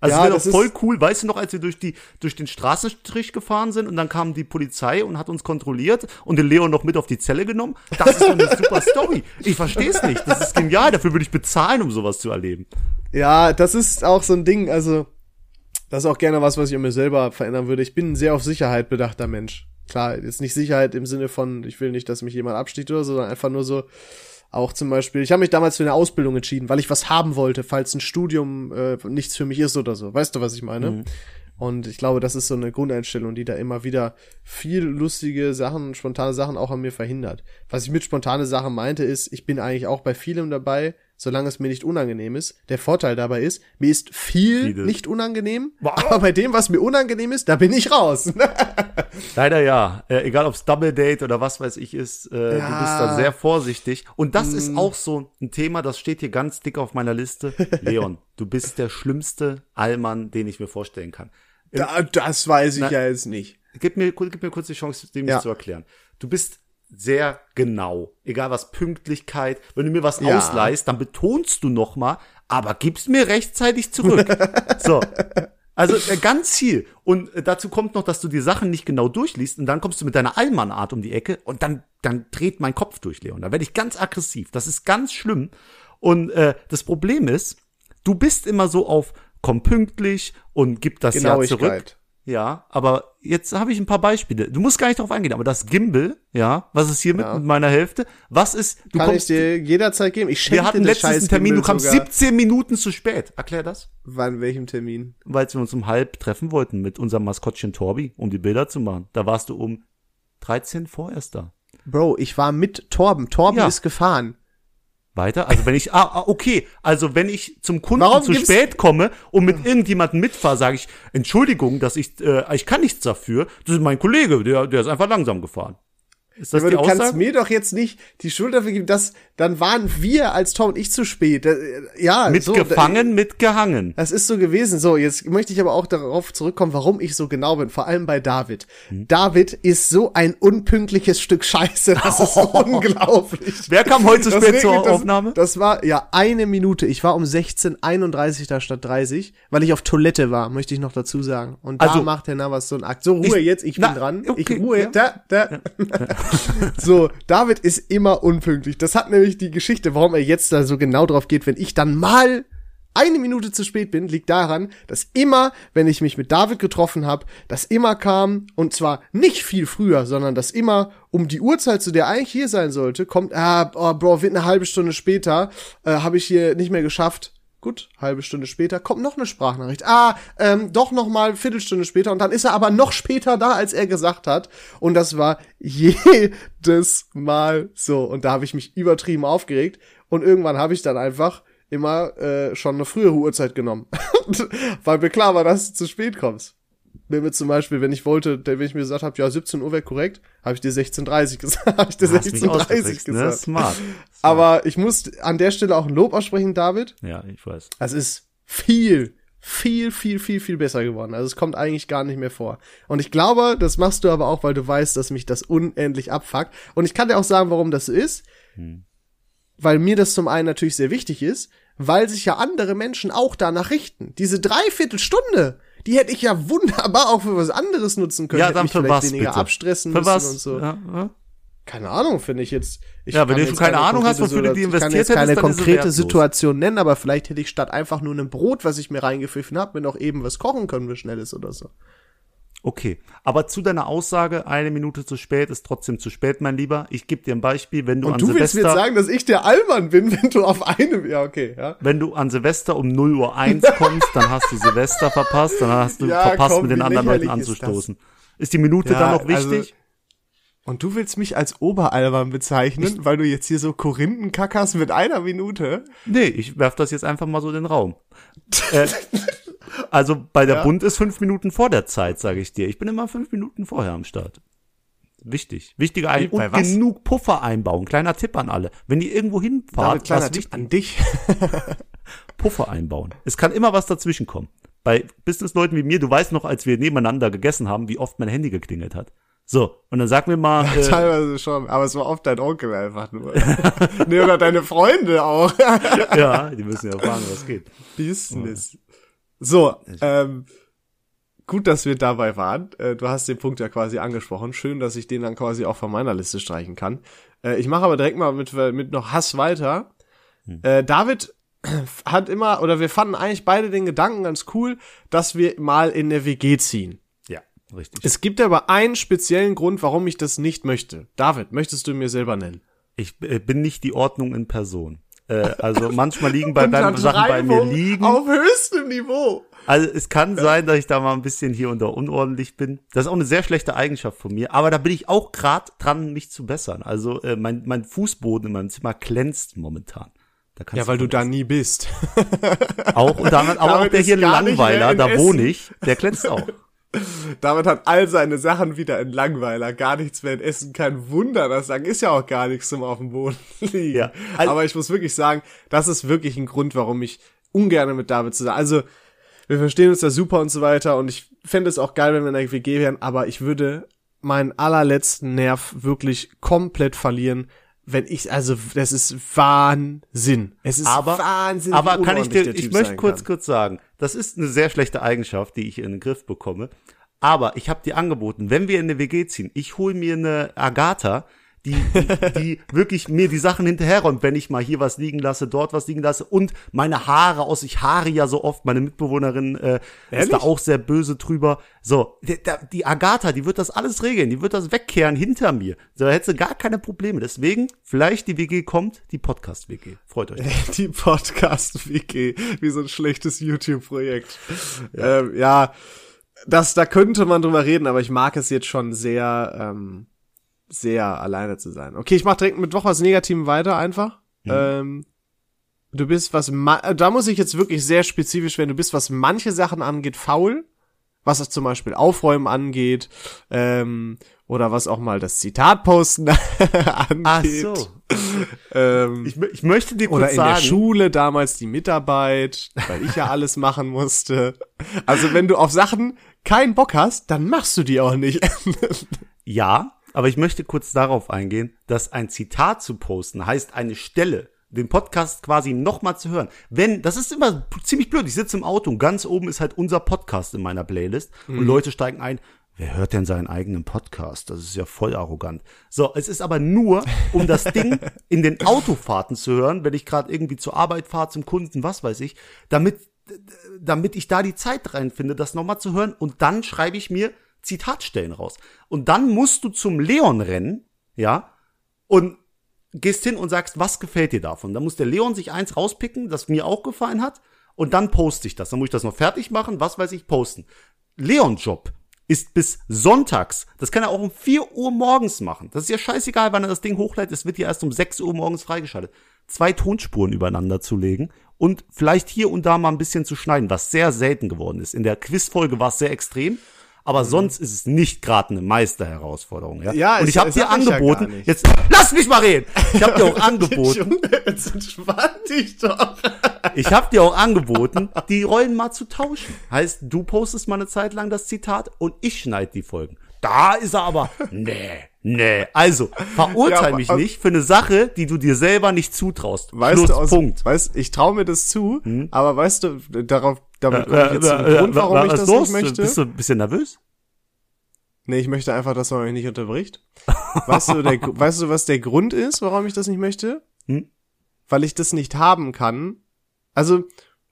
Also Ja, es wäre das doch voll ist- cool, weißt du noch, als wir durch die durch den Straßenstrich gefahren sind und dann kam die Polizei und hat uns kontrolliert und den Leon noch mit auf die Zelle genommen. Das ist doch eine super Story. Ich verstehe es nicht. Das ist genial. Dafür würde ich bezahlen, um sowas zu erleben. Ja, das ist auch so ein Ding, also das ist auch gerne was, was ich an mir selber verändern würde. Ich bin ein sehr auf Sicherheit bedachter Mensch. Klar, jetzt nicht Sicherheit im Sinne von, ich will nicht, dass mich jemand absticht oder so, sondern einfach nur so, auch zum Beispiel, ich habe mich damals für eine Ausbildung entschieden, weil ich was haben wollte, falls ein Studium äh, nichts für mich ist oder so. Weißt du, was ich meine? Und ich glaube, das ist so eine Grundeinstellung, die da immer wieder viel lustige Sachen, spontane Sachen auch an mir verhindert. Was ich mit spontane Sachen meinte, ist, ich bin eigentlich auch bei vielem dabei, solange es mir nicht unangenehm ist. Der Vorteil dabei ist, mir ist viel Vieles. nicht unangenehm, aber bei dem, was mir unangenehm ist, da bin ich raus. Leider ja. Äh, egal ob's Double Date oder was weiß ich ist, äh, du Ja. bist da sehr vorsichtig. Und das Mm. ist auch so ein Thema, das steht hier ganz dick auf meiner Liste. Leon, du bist der schlimmste Allmann, den ich mir vorstellen kann. da, das weiß ich Na- ja jetzt nicht. Gib mir, gib mir kurz die Chance, dem Ja. zu erklären. Du bist sehr genau. Egal was Pünktlichkeit, wenn du mir was Ja. ausleihst, dann betonst du noch mal, aber gib's mir rechtzeitig zurück. so. Also äh, ganz viel. Und äh, dazu kommt noch, dass du die Sachen nicht genau durchliest und dann kommst du mit deiner Allmannart um die Ecke und dann, dann dreht mein Kopf durch, Leon. Da werde ich ganz aggressiv. Das ist ganz schlimm. Und äh, das Problem ist, du bist immer so auf komm pünktlich und gib das Jahr zurück. Ja, aber jetzt habe ich ein paar Beispiele. Du musst gar nicht darauf eingehen, aber das Gimbal, ja, was ist hiermit Ja. mit meiner Hälfte? Was ist, du Kann ich kommst, dir jederzeit geben. Ich schenke wir hatten letztens Termin, du kamst sogar. 17 Minuten zu spät. Erklär das. Wann, welchem Termin? Weil wir uns um halb treffen wollten mit unserem Maskottchen Torbi, um die Bilder zu machen. Da warst du um 13 vorerst da. Bro, ich war mit Torben. Torben Ja. ist gefahren. Weiter? Also wenn ich, ah, ah, okay, also wenn ich zum Kunden Warum zu spät komme und mit irgendjemandem mitfahre, sage ich, Entschuldigung, dass ich, äh, ich kann nichts dafür. Das ist mein Kollege, der, der ist einfach langsam gefahren. Ist das aber die du kannst Aussage? mir doch jetzt nicht die Schuld dafür geben, dass dann waren wir als Tom und ich zu spät. Ja, so, Mitgefangen, mitgehangen. Das ist so gewesen. So, jetzt möchte ich aber auch darauf zurückkommen, warum ich so genau bin. Vor allem bei David. Hm. David ist so ein unpünktliches Stück Scheiße. Das ist unglaublich. Wer kam heute zu spät zur regelt- das, Aufnahme? Das war ja eine Minute. Ich war um 16.31 da statt 30, weil ich auf Toilette war, möchte ich noch dazu sagen. Und da Also- macht der Navas so einen Akt. So, Ruhe Ich- jetzt, ich na, bin dran. okay, ich Ruhe, ja. da, da. so, David ist immer unpünktlich. Das hat nämlich die Geschichte, warum er jetzt da so genau drauf geht, wenn ich dann mal eine Minute zu spät bin, liegt daran, dass immer, wenn ich mich mit David getroffen habe, das immer kam, und zwar nicht viel früher, sondern das immer um die Uhrzeit, zu der eigentlich hier sein sollte, kommt, ah, oh, Bro, wird eine halbe Stunde später, äh, habe ich hier nicht mehr geschafft. Gut, halbe Stunde später kommt noch eine Sprachnachricht. Ah, ähm, doch noch mal Viertelstunde später und dann ist er aber noch später da, als er gesagt hat. Und das war jedes Mal so. Und da habe ich mich übertrieben aufgeregt. Und irgendwann habe ich dann einfach immer äh, schon eine frühere Uhrzeit genommen. Weil mir klar war, dass du zu spät kommst. Wenn wir zum Beispiel, wenn ich wollte, wenn ich mir gesagt habe, ja, 17 Uhr wäre korrekt, habe ich dir 16.30 gesagt. habe ich dir Hast mich 16.30 ausgetrickst, ne? gesagt. Smart. Aber ich muss an der Stelle auch ein Lob aussprechen, David. Ja, ich weiß. Es ist viel, viel, viel, viel, viel besser geworden. Also es kommt eigentlich gar nicht mehr vor. Und ich glaube, das machst du aber auch, weil du weißt, dass mich das unendlich abfuckt. Und ich kann dir auch sagen, warum das so ist. Weil mir das zum einen natürlich sehr wichtig ist, weil sich ja andere Menschen auch danach richten. Diese Dreiviertelstunde, die hätte ich ja wunderbar auch für was anderes nutzen können. Ja, Hätte dann mich für vielleicht was weniger bitte? abstressen Für müssen was? und so. Ja, ja. Keine Ahnung, finde ich jetzt. Ich Ja, wenn du schon keine Ahnung hast, wofür du die Situation- ich kann investiert jetzt keine hättest, konkrete. Situation nennen, aber vielleicht hätte ich statt einfach nur einem Brot, was ich mir reingepfiffen habe, mir noch eben was kochen können, was schnell ist oder so. Okay, aber zu deiner Aussage, eine Minute zu spät ist trotzdem zu spät, mein Lieber. Ich gebe dir ein Beispiel, wenn du Und an du willst Silvester, mir jetzt sagen, dass ich der Allmann bin, wenn du auf einem, ja, okay, ja. wenn du an Silvester um 0 Uhr 1 kommst, dann hast du Silvester verpasst, dann hast du Ja, verpasst, komm, mit den anderen Leuten lächerlich ist anzustoßen. Ist, die Minute Ja, dann noch also- wichtig? Und du willst mich als Oberalbern bezeichnen, weil du jetzt hier so Korinthen kackerst mit einer Minute? nee, ich werf das jetzt einfach mal so in den Raum. äh, also bei der Ja. Bund ist fünf Minuten vor der Zeit, sage ich dir. Ich bin immer fünf Minuten vorher am Start. Wichtig. Wichtiger ein und was? genug Puffer einbauen. Kleiner Tipp an alle. Wenn ihr irgendwo hinfahrt, kleiner Tipp an dich. Puffer einbauen. Es kann immer was dazwischen kommen. Bei Businessleuten wie mir, du weißt noch, als wir nebeneinander gegessen haben, wie oft mein Handy geklingelt hat. So, und dann sag mir mal, äh, Teilweise schon, aber es war oft dein Onkel einfach nur. nee, oder deine Freunde auch. ja, die müssen ja fragen, was geht. Business. So, ähm, gut, dass wir dabei waren. Äh, du hast den Punkt ja quasi angesprochen. Schön, dass ich den dann quasi auch von meiner Liste streichen kann. Äh, ich mache aber direkt mal mit, mit noch Hass weiter. Äh, David hat immer, oder wir fanden eigentlich beide den Gedanken ganz cool, dass wir mal in der WG ziehen. Ja, richtig. Es gibt aber einen speziellen Grund, warum ich das nicht möchte. David, möchtest du mir selber nennen? Ich äh, bin nicht die Ordnung in Person. Äh, also manchmal liegen bei, bei Sachen bei mir liegen. Auf höchstem Niveau. Also es kann sein, dass ich da mal ein bisschen hier unter unordentlich bin. Das ist auch eine sehr schlechte Eigenschaft von mir. Aber da bin ich auch gerade dran, mich zu bessern. Also äh, mein, mein Fußboden in meinem Zimmer glänzt momentan. Da Ja, weil du da nie bist. Auch, und damit, aber auch der hier Langweiler, da wohne ich, der glänzt auch. David hat all seine Sachen wieder in Langweiler, gar nichts mehr in Essen. Kein Wunder, das sagen ist ja auch gar nichts zum auf dem Boden liegen. Ja, also- Aber ich muss wirklich sagen, das ist wirklich ein Grund, warum ich ungern mit David zusammen. Also wir verstehen uns da super und so weiter und ich fände es auch geil, wenn wir in der WG wären, aber ich würde meinen allerletzten Nerv wirklich komplett verlieren, wenn ich, also das ist Wahnsinn. Es ist Aber, Wahnsinn. aber kann ich dir, ich möchte kurz, kann. kurz sagen, das ist eine sehr schlechte Eigenschaft, die ich in den Griff bekomme. Aber ich habe dir angeboten, wenn wir in eine WG ziehen, ich hole mir eine Agatha, die, die, die wirklich mir die Sachen hinterherräumt, wenn ich mal hier was liegen lasse, dort was liegen lasse und meine Haare aus, ich haare ja so oft, meine Mitbewohnerin äh, ist da auch sehr böse drüber. So, die, die Agatha, die wird das alles regeln, die wird das wegkehren hinter mir. So, da hätte sie gar keine Probleme. Deswegen, vielleicht die WG kommt, die Podcast-WG. Freut euch. Die Podcast-WG, wie so ein schlechtes YouTube-Projekt. Ja. Ähm, ja, das, da könnte man drüber reden, aber ich mag es jetzt schon sehr, ähm, sehr alleine zu sein. Okay, ich mach direkt mit noch was Negativem weiter einfach. Ähm, du bist was, ma- äh, da muss ich jetzt wirklich sehr spezifisch werden, du bist, was manche Sachen angeht, faul. was es zum Beispiel Aufräumen angeht, ähm, oder was auch mal das Zitatposten angeht. Ach so. Ähm, Ich, ich möchte dir kurz oder in sagen, der Schule damals die Mitarbeit, weil ich ja alles machen musste. Also wenn du auf Sachen keinen Bock hast, dann machst du die auch nicht. Ja, aber ich möchte kurz darauf eingehen, dass ein Zitat zu posten heißt eine Stelle, den Podcast quasi nochmal zu hören. Wenn, das ist immer ziemlich blöd, ich sitze im Auto und ganz oben ist halt unser Podcast in meiner Playlist und Leute steigen ein, wer hört denn seinen eigenen Podcast? Das ist ja voll arrogant. So, es ist aber nur, um das Ding in den Autofahrten zu hören, wenn ich gerade irgendwie zur Arbeit fahre, zum Kunden, was weiß ich, damit damit ich da die Zeit reinfinde, das nochmal zu hören. Und dann schreibe ich mir Zitatstellen raus. Und dann musst du zum Leon rennen, ja, und gehst hin und sagst, was gefällt dir davon? Dann muss der Leon sich eins rauspicken, das mir auch gefallen hat, und dann poste ich das. Dann muss ich das noch fertig machen, was weiß ich, posten. Leon-Job ist bis sonntags, das kann er auch um 4 Uhr morgens machen. Das ist ja scheißegal, wann er das Ding hochleitet, es wird ja erst um 6 Uhr morgens freigeschaltet. Zwei Tonspuren übereinander zu legen und vielleicht hier und da mal ein bisschen zu schneiden, was sehr selten geworden ist. In der Quizfolge war es sehr extrem, aber sonst ist es nicht gerade eine Meisterherausforderung. Ja. Ja, und ich habe dir ja angeboten, nicht. jetzt lass mich mal reden. Ich habe dir auch angeboten, jetzt entspann dich doch. ich habe dir auch angeboten, die Rollen mal zu tauschen. Heißt, du postest mal eine Zeit lang das Zitat und ich schneide die Folgen. Da ist er aber, nee, nee. Also, verurteil Ja, mich nicht für eine Sache, die du dir selber nicht zutraust. Weißt Schluss, du, aus, Punkt. Hm? weißt, ich traue mir das zu, aber weißt du, darauf, damit komme ich jetzt zum Äh, äh, Grund, warum äh, ich das los? nicht möchte. Bist du ein bisschen nervös? Nee, ich möchte einfach, dass man mich nicht unterbricht. Weißt du, der, weißt du, was der Grund ist, warum ich das nicht möchte? Hm? Weil ich das nicht haben kann. Also,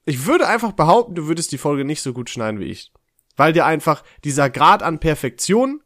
ich würde einfach behaupten, du würdest die Folge nicht so gut schneiden wie ich. Weil dir einfach dieser Grad an Perfektion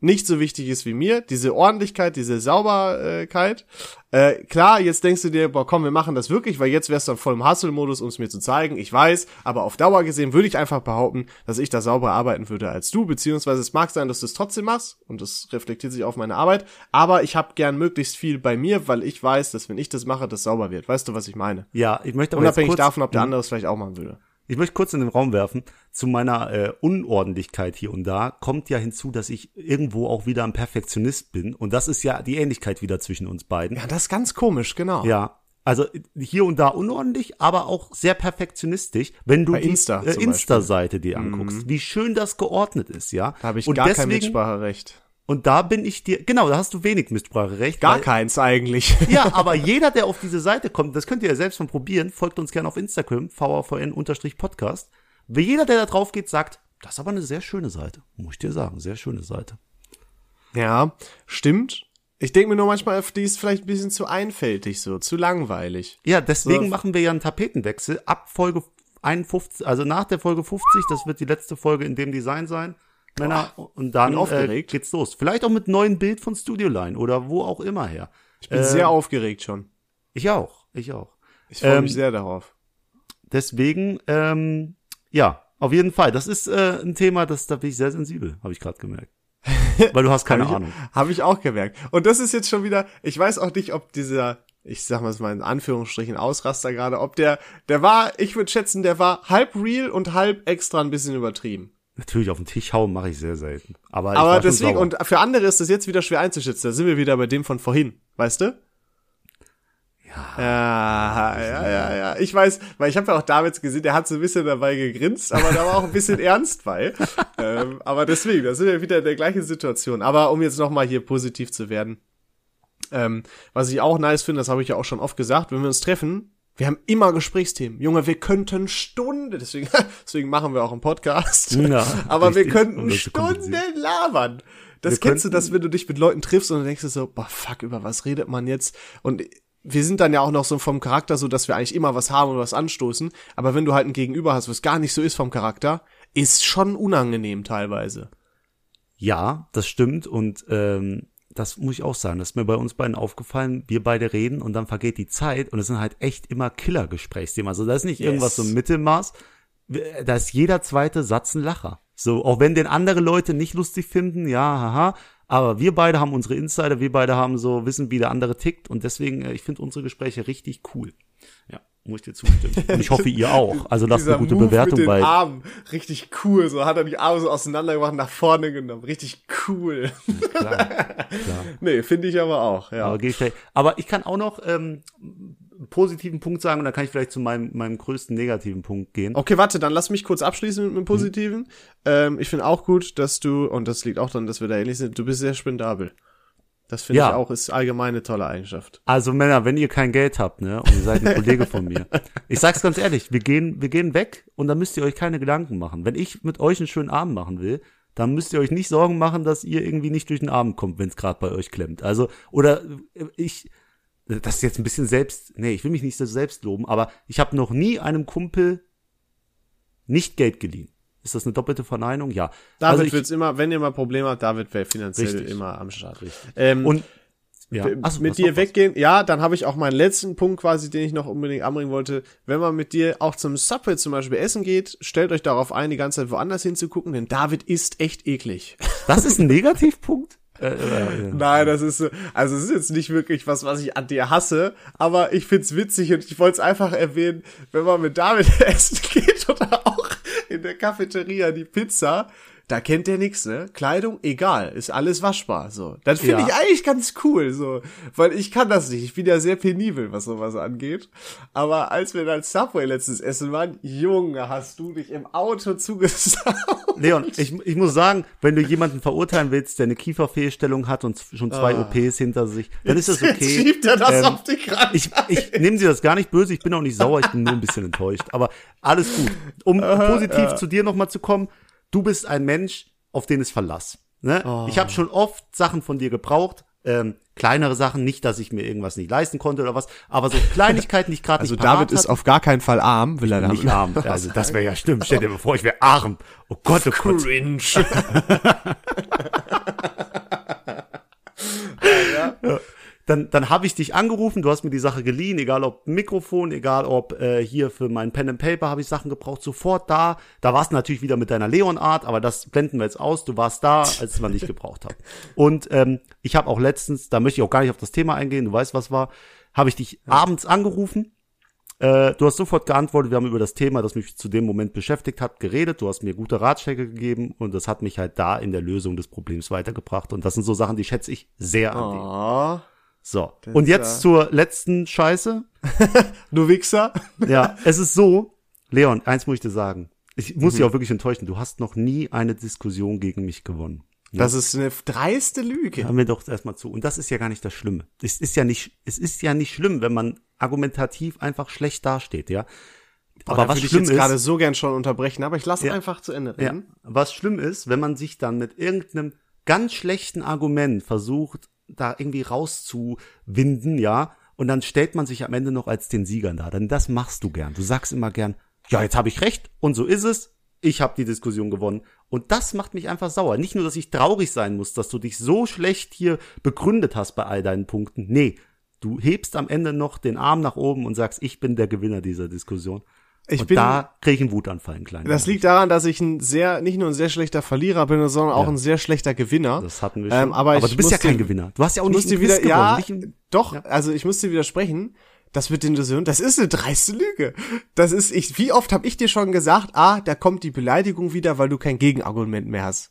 nicht so wichtig ist wie mir, diese Ordentlichkeit, diese Sauberkeit. Äh, klar, jetzt denkst du dir, boah, komm, wir machen das wirklich, weil jetzt wärst du voll im Hustle-Modus, um es mir zu zeigen. Ich weiß, aber auf Dauer gesehen würde ich einfach behaupten, dass ich da sauberer arbeiten würde als du, beziehungsweise es mag sein, dass du es trotzdem machst und das reflektiert sich auf meine Arbeit, aber ich habe gern möglichst viel bei mir, weil ich weiß, dass wenn ich das mache, das sauber wird. Weißt du, was ich meine? Ja, ich möchte aber Unabhängig davon, ob der andere es vielleicht auch machen würde. Ich möchte kurz in den Raum werfen, zu meiner äh, Unordentlichkeit hier und da kommt ja hinzu, dass ich irgendwo auch wieder ein Perfektionist bin. Und das ist ja die Ähnlichkeit wieder zwischen uns beiden. Ja, das ist ganz komisch, genau. Ja. Also hier und da unordentlich, aber auch sehr perfektionistisch, wenn du Bei die Insta äh, Insta-Seite dir anguckst, wie schön das geordnet ist, ja. Da habe ich und gar kein deswegen, Mitspracherecht. Und da bin ich dir, genau, da hast du wenig Mitspracherecht. Gar weil- keins eigentlich. Ja, aber jeder, der auf diese Seite kommt, das könnt ihr ja selbst mal probieren, folgt uns gerne auf Instagram, VAVN-Podcast. Jeder, der da drauf geht, sagt, das ist aber eine sehr schöne Seite. Muss ich dir sagen, sehr schöne Seite. Ja, stimmt. Ich denke mir nur manchmal, die ist vielleicht ein bisschen zu einfältig so, zu langweilig. Ja, deswegen So. machen wir ja einen Tapetenwechsel ab Folge 51, also nach der Folge 50, das wird die letzte Folge in dem Design sein. Männer, und dann äh, aufgeregt. geht's los. Vielleicht auch mit neuen Bild von Studio Line oder wo auch immer her. Ich bin sehr aufgeregt schon. Ich auch, ich auch. Ich freue Ähm, mich sehr darauf. Deswegen, ähm, ja, auf jeden Fall. Das ist äh, ein Thema, das da bin ich sehr sensibel, habe ich gerade gemerkt. Weil du hast keine Hab Ahnung. Habe ich auch gemerkt. Und das ist jetzt schon wieder, ich weiß auch nicht, ob dieser, ich sag mal, mal in Anführungsstrichen Ausraster gerade, ob der, der war, ich würde schätzen, der war halb real und halb extra ein bisschen übertrieben. Natürlich auf den Tisch hauen mache ich sehr selten. Aber, Aber deswegen, und für andere ist das jetzt wieder schwer einzuschätzen. Da sind wir wieder bei dem von vorhin, weißt du? Ja, ja, ja, ja, ja. Ich weiß, weil ich habe ja auch Davids gesehen, der hat so ein bisschen dabei gegrinst, aber da war auch ein bisschen ernst bei. Ähm, aber deswegen, da sind wir wieder in der gleichen Situation. Aber um jetzt nochmal hier positiv zu werden. Ähm, was ich auch nice finde, das habe ich ja auch schon oft gesagt, wenn wir uns treffen, wir haben immer Gesprächsthemen. Junge, wir könnten Stunden, deswegen, deswegen machen wir auch einen Podcast. Ja, aber wir könnten Stunden labern. Das Wir kennst du, dass wenn du dich mit Leuten triffst und dann denkst du so, boah, fuck, über was redet man jetzt? Und wir sind dann ja auch noch so vom Charakter so, dass wir eigentlich immer was haben und was anstoßen. Aber wenn du halt ein Gegenüber hast, was gar nicht so ist vom Charakter, ist schon unangenehm teilweise. Ja, das stimmt und ähm, das muss ich auch sagen. Das ist mir bei uns beiden aufgefallen. Wir beide reden und dann vergeht die Zeit und es sind halt echt immer Killer-Gesprächsthemen. Also da ist nicht irgendwas so ein Mittelmaß. Da ist jeder zweite Satz ein Lacher. So, auch wenn den andere Leute nicht lustig finden, ja, haha. Aber wir beide haben unsere Insider, wir beide haben so, wissen, wie der andere tickt und deswegen, äh, ich finde unsere Gespräche richtig cool. Muss ich dir zustimmen. Und ich hoffe, ihr auch. Also lasst eine gute Move Bewertung mit den bei. Armen, richtig cool. So hat er die Arme so auseinander gemacht, nach vorne genommen. Richtig cool. Klar, klar. nee, finde ich aber auch, ja. Aber, ich aber ich kann auch noch ähm, einen positiven Punkt sagen und dann kann ich vielleicht zu meinem, meinem größten negativen Punkt gehen. Okay, warte, dann lass mich kurz abschließen mit dem Positiven. Ähm, ich finde auch gut, dass du, und das liegt auch daran, dass wir da ähnlich sind, du bist sehr spendabel. Das finde Ja. ich auch, ist allgemein eine tolle Eigenschaft. Also Männer, wenn ihr kein Geld habt, ne, und ihr seid ein Kollege von mir, ich sag's ganz ehrlich, wir gehen, wir gehen weg und dann müsst ihr euch keine Gedanken machen. Wenn ich mit euch einen schönen Abend machen will, dann müsst ihr euch nicht Sorgen machen, dass ihr irgendwie nicht durch den Abend kommt, wenn es gerade bei euch klemmt. Also, oder äh, ich, das ist jetzt ein bisschen selbst, nee, ich will mich nicht so selbst loben, aber ich habe noch nie einem Kumpel nicht Geld geliehen. Ist das eine doppelte Verneinung? Ja. David also wird's immer, wenn ihr mal Probleme habt, David wäre finanziell Richtig. immer am Start. Ähm, und ja, so, mit dir noch was? weggehen, ja, dann habe ich auch meinen letzten Punkt quasi, den ich noch unbedingt anbringen wollte. Wenn man mit dir auch zum Subway zum Beispiel essen geht, stellt euch darauf ein, die ganze Zeit woanders hinzugucken, denn David ist echt eklig. Das ist ein Negativpunkt? äh, äh, äh, Nein, das ist so, also es ist jetzt nicht wirklich was, was ich an dir hasse, aber ich find's witzig und ich wollte es einfach erwähnen, wenn man mit David essen geht oder auch in der Cafeteria die Pizza, da kennt der nix, ne? Kleidung, egal, ist alles waschbar, so. Das finde Ja. ich eigentlich ganz cool, so, weil ich kann das nicht. Ich bin ja sehr penibel, was sowas angeht. Aber als wir dann Subway letztens essen waren, Junge, hast du dich im Auto zugesaugt. Leon, ich, ich muss sagen, wenn du jemanden verurteilen willst, der eine Kieferfehlstellung hat und schon zwei Ah. OPs hinter sich, dann ist das Jetzt okay. schiebt er das Ähm, auf die Krankheit. ich, ich nehme sie das gar nicht böse, ich bin auch nicht sauer, ich bin nur ein bisschen enttäuscht. Aber alles gut. Um positiv zu dir nochmal zu kommen, du bist ein Mensch, auf den es Verlass. Ne? Oh. Ich habe schon oft Sachen von dir gebraucht, ähm, kleinere Sachen, nicht, dass ich mir irgendwas nicht leisten konnte oder was, aber so Kleinigkeiten, die ich gerade Also nicht David ist hatte. auf gar keinen Fall arm, will er damit nicht arm. Also das wäre ja schlimm. Stell dir mal vor, ich wäre arm. Oh Gott, oh Gott. Cringe. Dann, dann habe ich dich angerufen, du hast mir die Sache geliehen, egal ob Mikrofon, egal ob äh, hier für mein Pen and Paper habe ich Sachen gebraucht, sofort da. Da warst du natürlich wieder mit deiner Leon-Art, aber das blenden wir jetzt aus. Du warst da, als man dich gebraucht hat. Und ähm, ich habe auch letztens, da möchte ich auch gar nicht auf das Thema eingehen, du weißt, was war, habe ich dich abends angerufen. Äh, du hast sofort geantwortet, wir haben über das Thema, das mich zu dem Moment beschäftigt hat, geredet. Du hast mir gute Ratschläge gegeben und das hat mich halt da in der Lösung des Problems weitergebracht. Und das sind so Sachen, die schätze ich sehr an dir. So, und jetzt zur letzten Scheiße. du Wichser. Ja, es ist so, Leon, eins muss ich dir sagen. Ich muss dich auch wirklich enttäuschen. Du hast noch nie eine Diskussion gegen mich gewonnen. Das ist eine dreiste Lüge. Hören wir doch erstmal zu. Und das ist ja gar nicht das Schlimme. Es ist ja nicht, es ist ja nicht schlimm, wenn man argumentativ einfach schlecht dasteht, ja. Aber da was schlimm jetzt gerade ist, so gern schon unterbrechen, aber ich lasse Ja. einfach zu Ende ja, reden. was schlimm ist, wenn man sich dann mit irgendeinem ganz schlechten Argument versucht, da irgendwie rauszuwinden, ja, und dann stellt man sich am Ende noch als den Siegern da. Denn das machst du gern. Du sagst immer gern, ja, jetzt habe ich recht und so ist es. Ich habe die Diskussion gewonnen. Und das macht mich einfach sauer. Nicht nur, dass ich traurig sein muss, dass du dich so schlecht hier begründet hast bei all deinen Punkten. Nee, du hebst am Ende noch den Arm nach oben und sagst, ich bin der Gewinner dieser Diskussion. Ich und bin- da kriege ich einen Wutanfall, einen kleinen. Das liegt daran, dass ich ein sehr, nicht nur ein sehr schlechter Verlierer bin, sondern auch Ja. ein sehr schlechter Gewinner. Das hatten wir schon. Ähm, aber, ich du bist ja kein Gewinner. Du hast ja auch Ich nicht wieder, ja, gewonnen. Nicht im- doch, Ja. also ich musste widersprechen. Das mit den Diskussionen, das ist eine dreiste Lüge. Das ist, ich, wie oft habe ich dir schon gesagt, ah, da kommt die Beleidigung wieder, weil du kein Gegenargument mehr hast.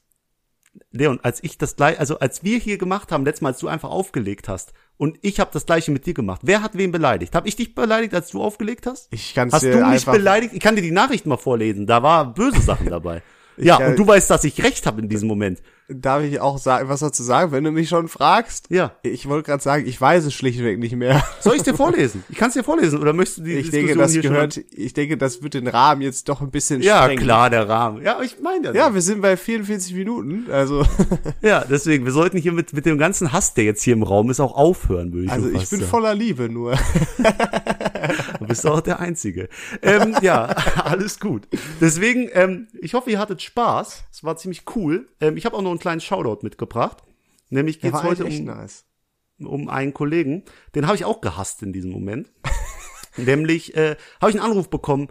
Leon, als ich das gleich, also als wir hier gemacht haben, letztes Mal, als du einfach aufgelegt hast und ich habe das gleiche mit dir gemacht. Wer hat wen beleidigt? Hab ich dich beleidigt, als du aufgelegt hast? Ich kann's Hast dir du mich beleidigt? Ich kann dir die Nachricht mal vorlesen. Da war böse Sachen dabei. ja, kann- und du weißt, dass ich recht habe in diesem Moment. darf ich auch sagen, was dazu sagen, wenn du mich schon fragst? Ja. Ich wollte gerade sagen, ich weiß es schlichtweg nicht mehr. Soll ich dir vorlesen? Ich kann es dir vorlesen oder möchtest du die Ich Diskussion denke, das hier schon- gehört, ich denke, das wird den Rahmen jetzt doch ein bisschen Ja, sprengen. klar, der Rahmen. Ja, ich meine ja. Ja, wir sind bei 44 Minuten, also, ja, deswegen, wir sollten hier mit, mit dem ganzen Hass, der jetzt hier im Raum ist, auch aufhören, würde ich also schon ich bin sagen. voller Liebe nur. Du bist auch der Einzige. ähm, ja, alles gut. Deswegen, ähm, ich hoffe, ihr hattet Spaß. Es war ziemlich cool. Ähm, ich habe auch noch einen kleinen Shoutout mitgebracht. Nämlich geht's heute um, nice. um einen Kollegen. Den habe ich auch gehasst in diesem Moment. Nämlich äh, habe ich einen Anruf bekommen.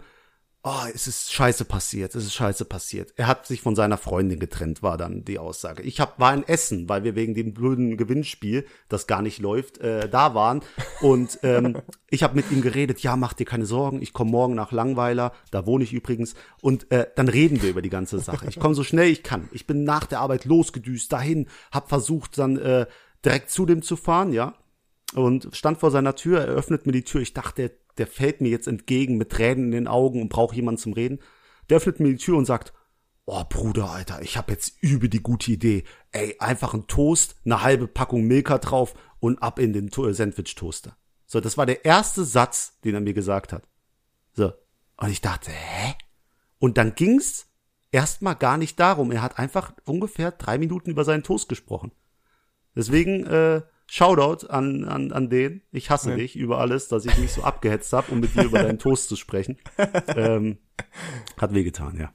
Oh, es ist scheiße passiert, es ist scheiße passiert. Er hat sich von seiner Freundin getrennt, war dann die Aussage. Ich hab, war in Essen, weil wir wegen dem blöden Gewinnspiel, das gar nicht läuft, äh, da waren. Und ähm, ich habe mit ihm geredet, ja, mach dir keine Sorgen, ich komme morgen nach Langweiler, da wohne ich übrigens. Und äh, dann reden wir über die ganze Sache. Ich komme so schnell ich kann. Ich bin nach der Arbeit losgedüst dahin, hab versucht dann äh, direkt zu dem zu fahren, ja. Und stand vor seiner Tür, er öffnet mir die Tür. Ich dachte, der fällt mir jetzt entgegen mit Tränen in den Augen und braucht jemanden zum Reden. Der öffnet mir die Tür und sagt, oh Bruder, Alter, ich habe jetzt übe die gute Idee. Ey, einfach ein Toast, eine halbe Packung Milka drauf und ab in den Sandwich-Toaster. So, das war der erste Satz, den er mir gesagt hat. So. Und ich dachte, hä? Und dann ging's erstmal gar nicht darum. Er hat einfach ungefähr drei Minuten über seinen Toast gesprochen. Deswegen, äh, Shoutout an, an, an den. Ich hasse ja. dich über alles, dass ich mich so abgehetzt habe, um mit dir über deinen Toast zu sprechen. ähm, hat wehgetan, ja.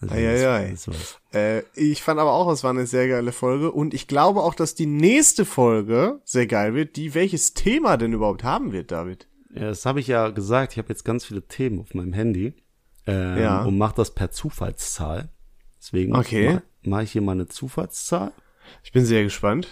Also, ei, das, das äh, ich fand aber auch, es war eine sehr geile Folge und ich glaube auch, dass die nächste Folge sehr geil wird, die welches Thema denn überhaupt haben wird, David. Ja, das habe ich ja gesagt. Ich habe jetzt ganz viele Themen auf meinem Handy ähm, ja. und mache das per Zufallszahl. Deswegen okay. mache mach ich hier mal eine Zufallszahl. Ich bin sehr gespannt.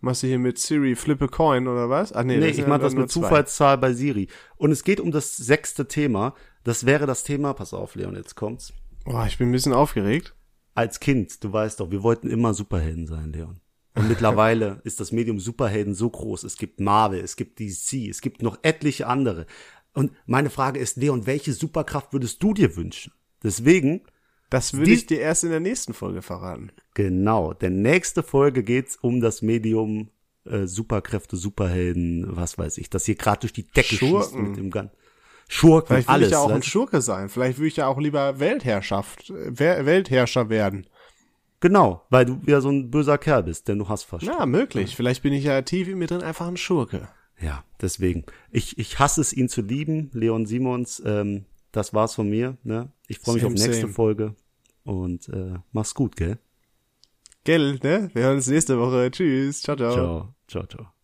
Machst du hier mit Siri Flip a Coin oder was? Ach nee, nee ich mach das mit Zufallszahl bei Siri. Und es geht um das sechste Thema. Das wäre das Thema, pass auf, Leon, jetzt kommt's. Boah, ich bin ein bisschen aufgeregt. Als Kind, du weißt doch, wir wollten immer Superhelden sein, Leon. Und mittlerweile ist das Medium Superhelden so groß. Es gibt Marvel, es gibt DC, es gibt noch etliche andere. Und meine Frage ist, Leon, welche Superkraft würdest du dir wünschen? Deswegen das würde ich dir erst in der nächsten Folge verraten. Genau, denn nächste Folge geht's um das Medium äh, Superkräfte, Superhelden, was weiß ich, das hier gerade durch die Decke Schurken. schießt mit dem Gun. Schurken, Vielleicht will alles, ich ja auch ein Schurke sein. Vielleicht würde ich ja auch lieber Weltherrschaft, äh, Weltherrscher werden. Genau, weil du ja so ein böser Kerl bist, denn du hast fast. Ja, möglich. Vielleicht bin ich ja tief in mir drin einfach ein Schurke. Ja, deswegen. Ich, ich hasse es, ihn zu lieben, Leon Simons. Ähm, das war's von mir. Ne? Ich freue mich auf nächste same. Folge und äh, mach's gut, gell? Gell, ne? Wir hören uns nächste Woche. Tschüss. Ciao, ciao. Ciao, ciao, ciao.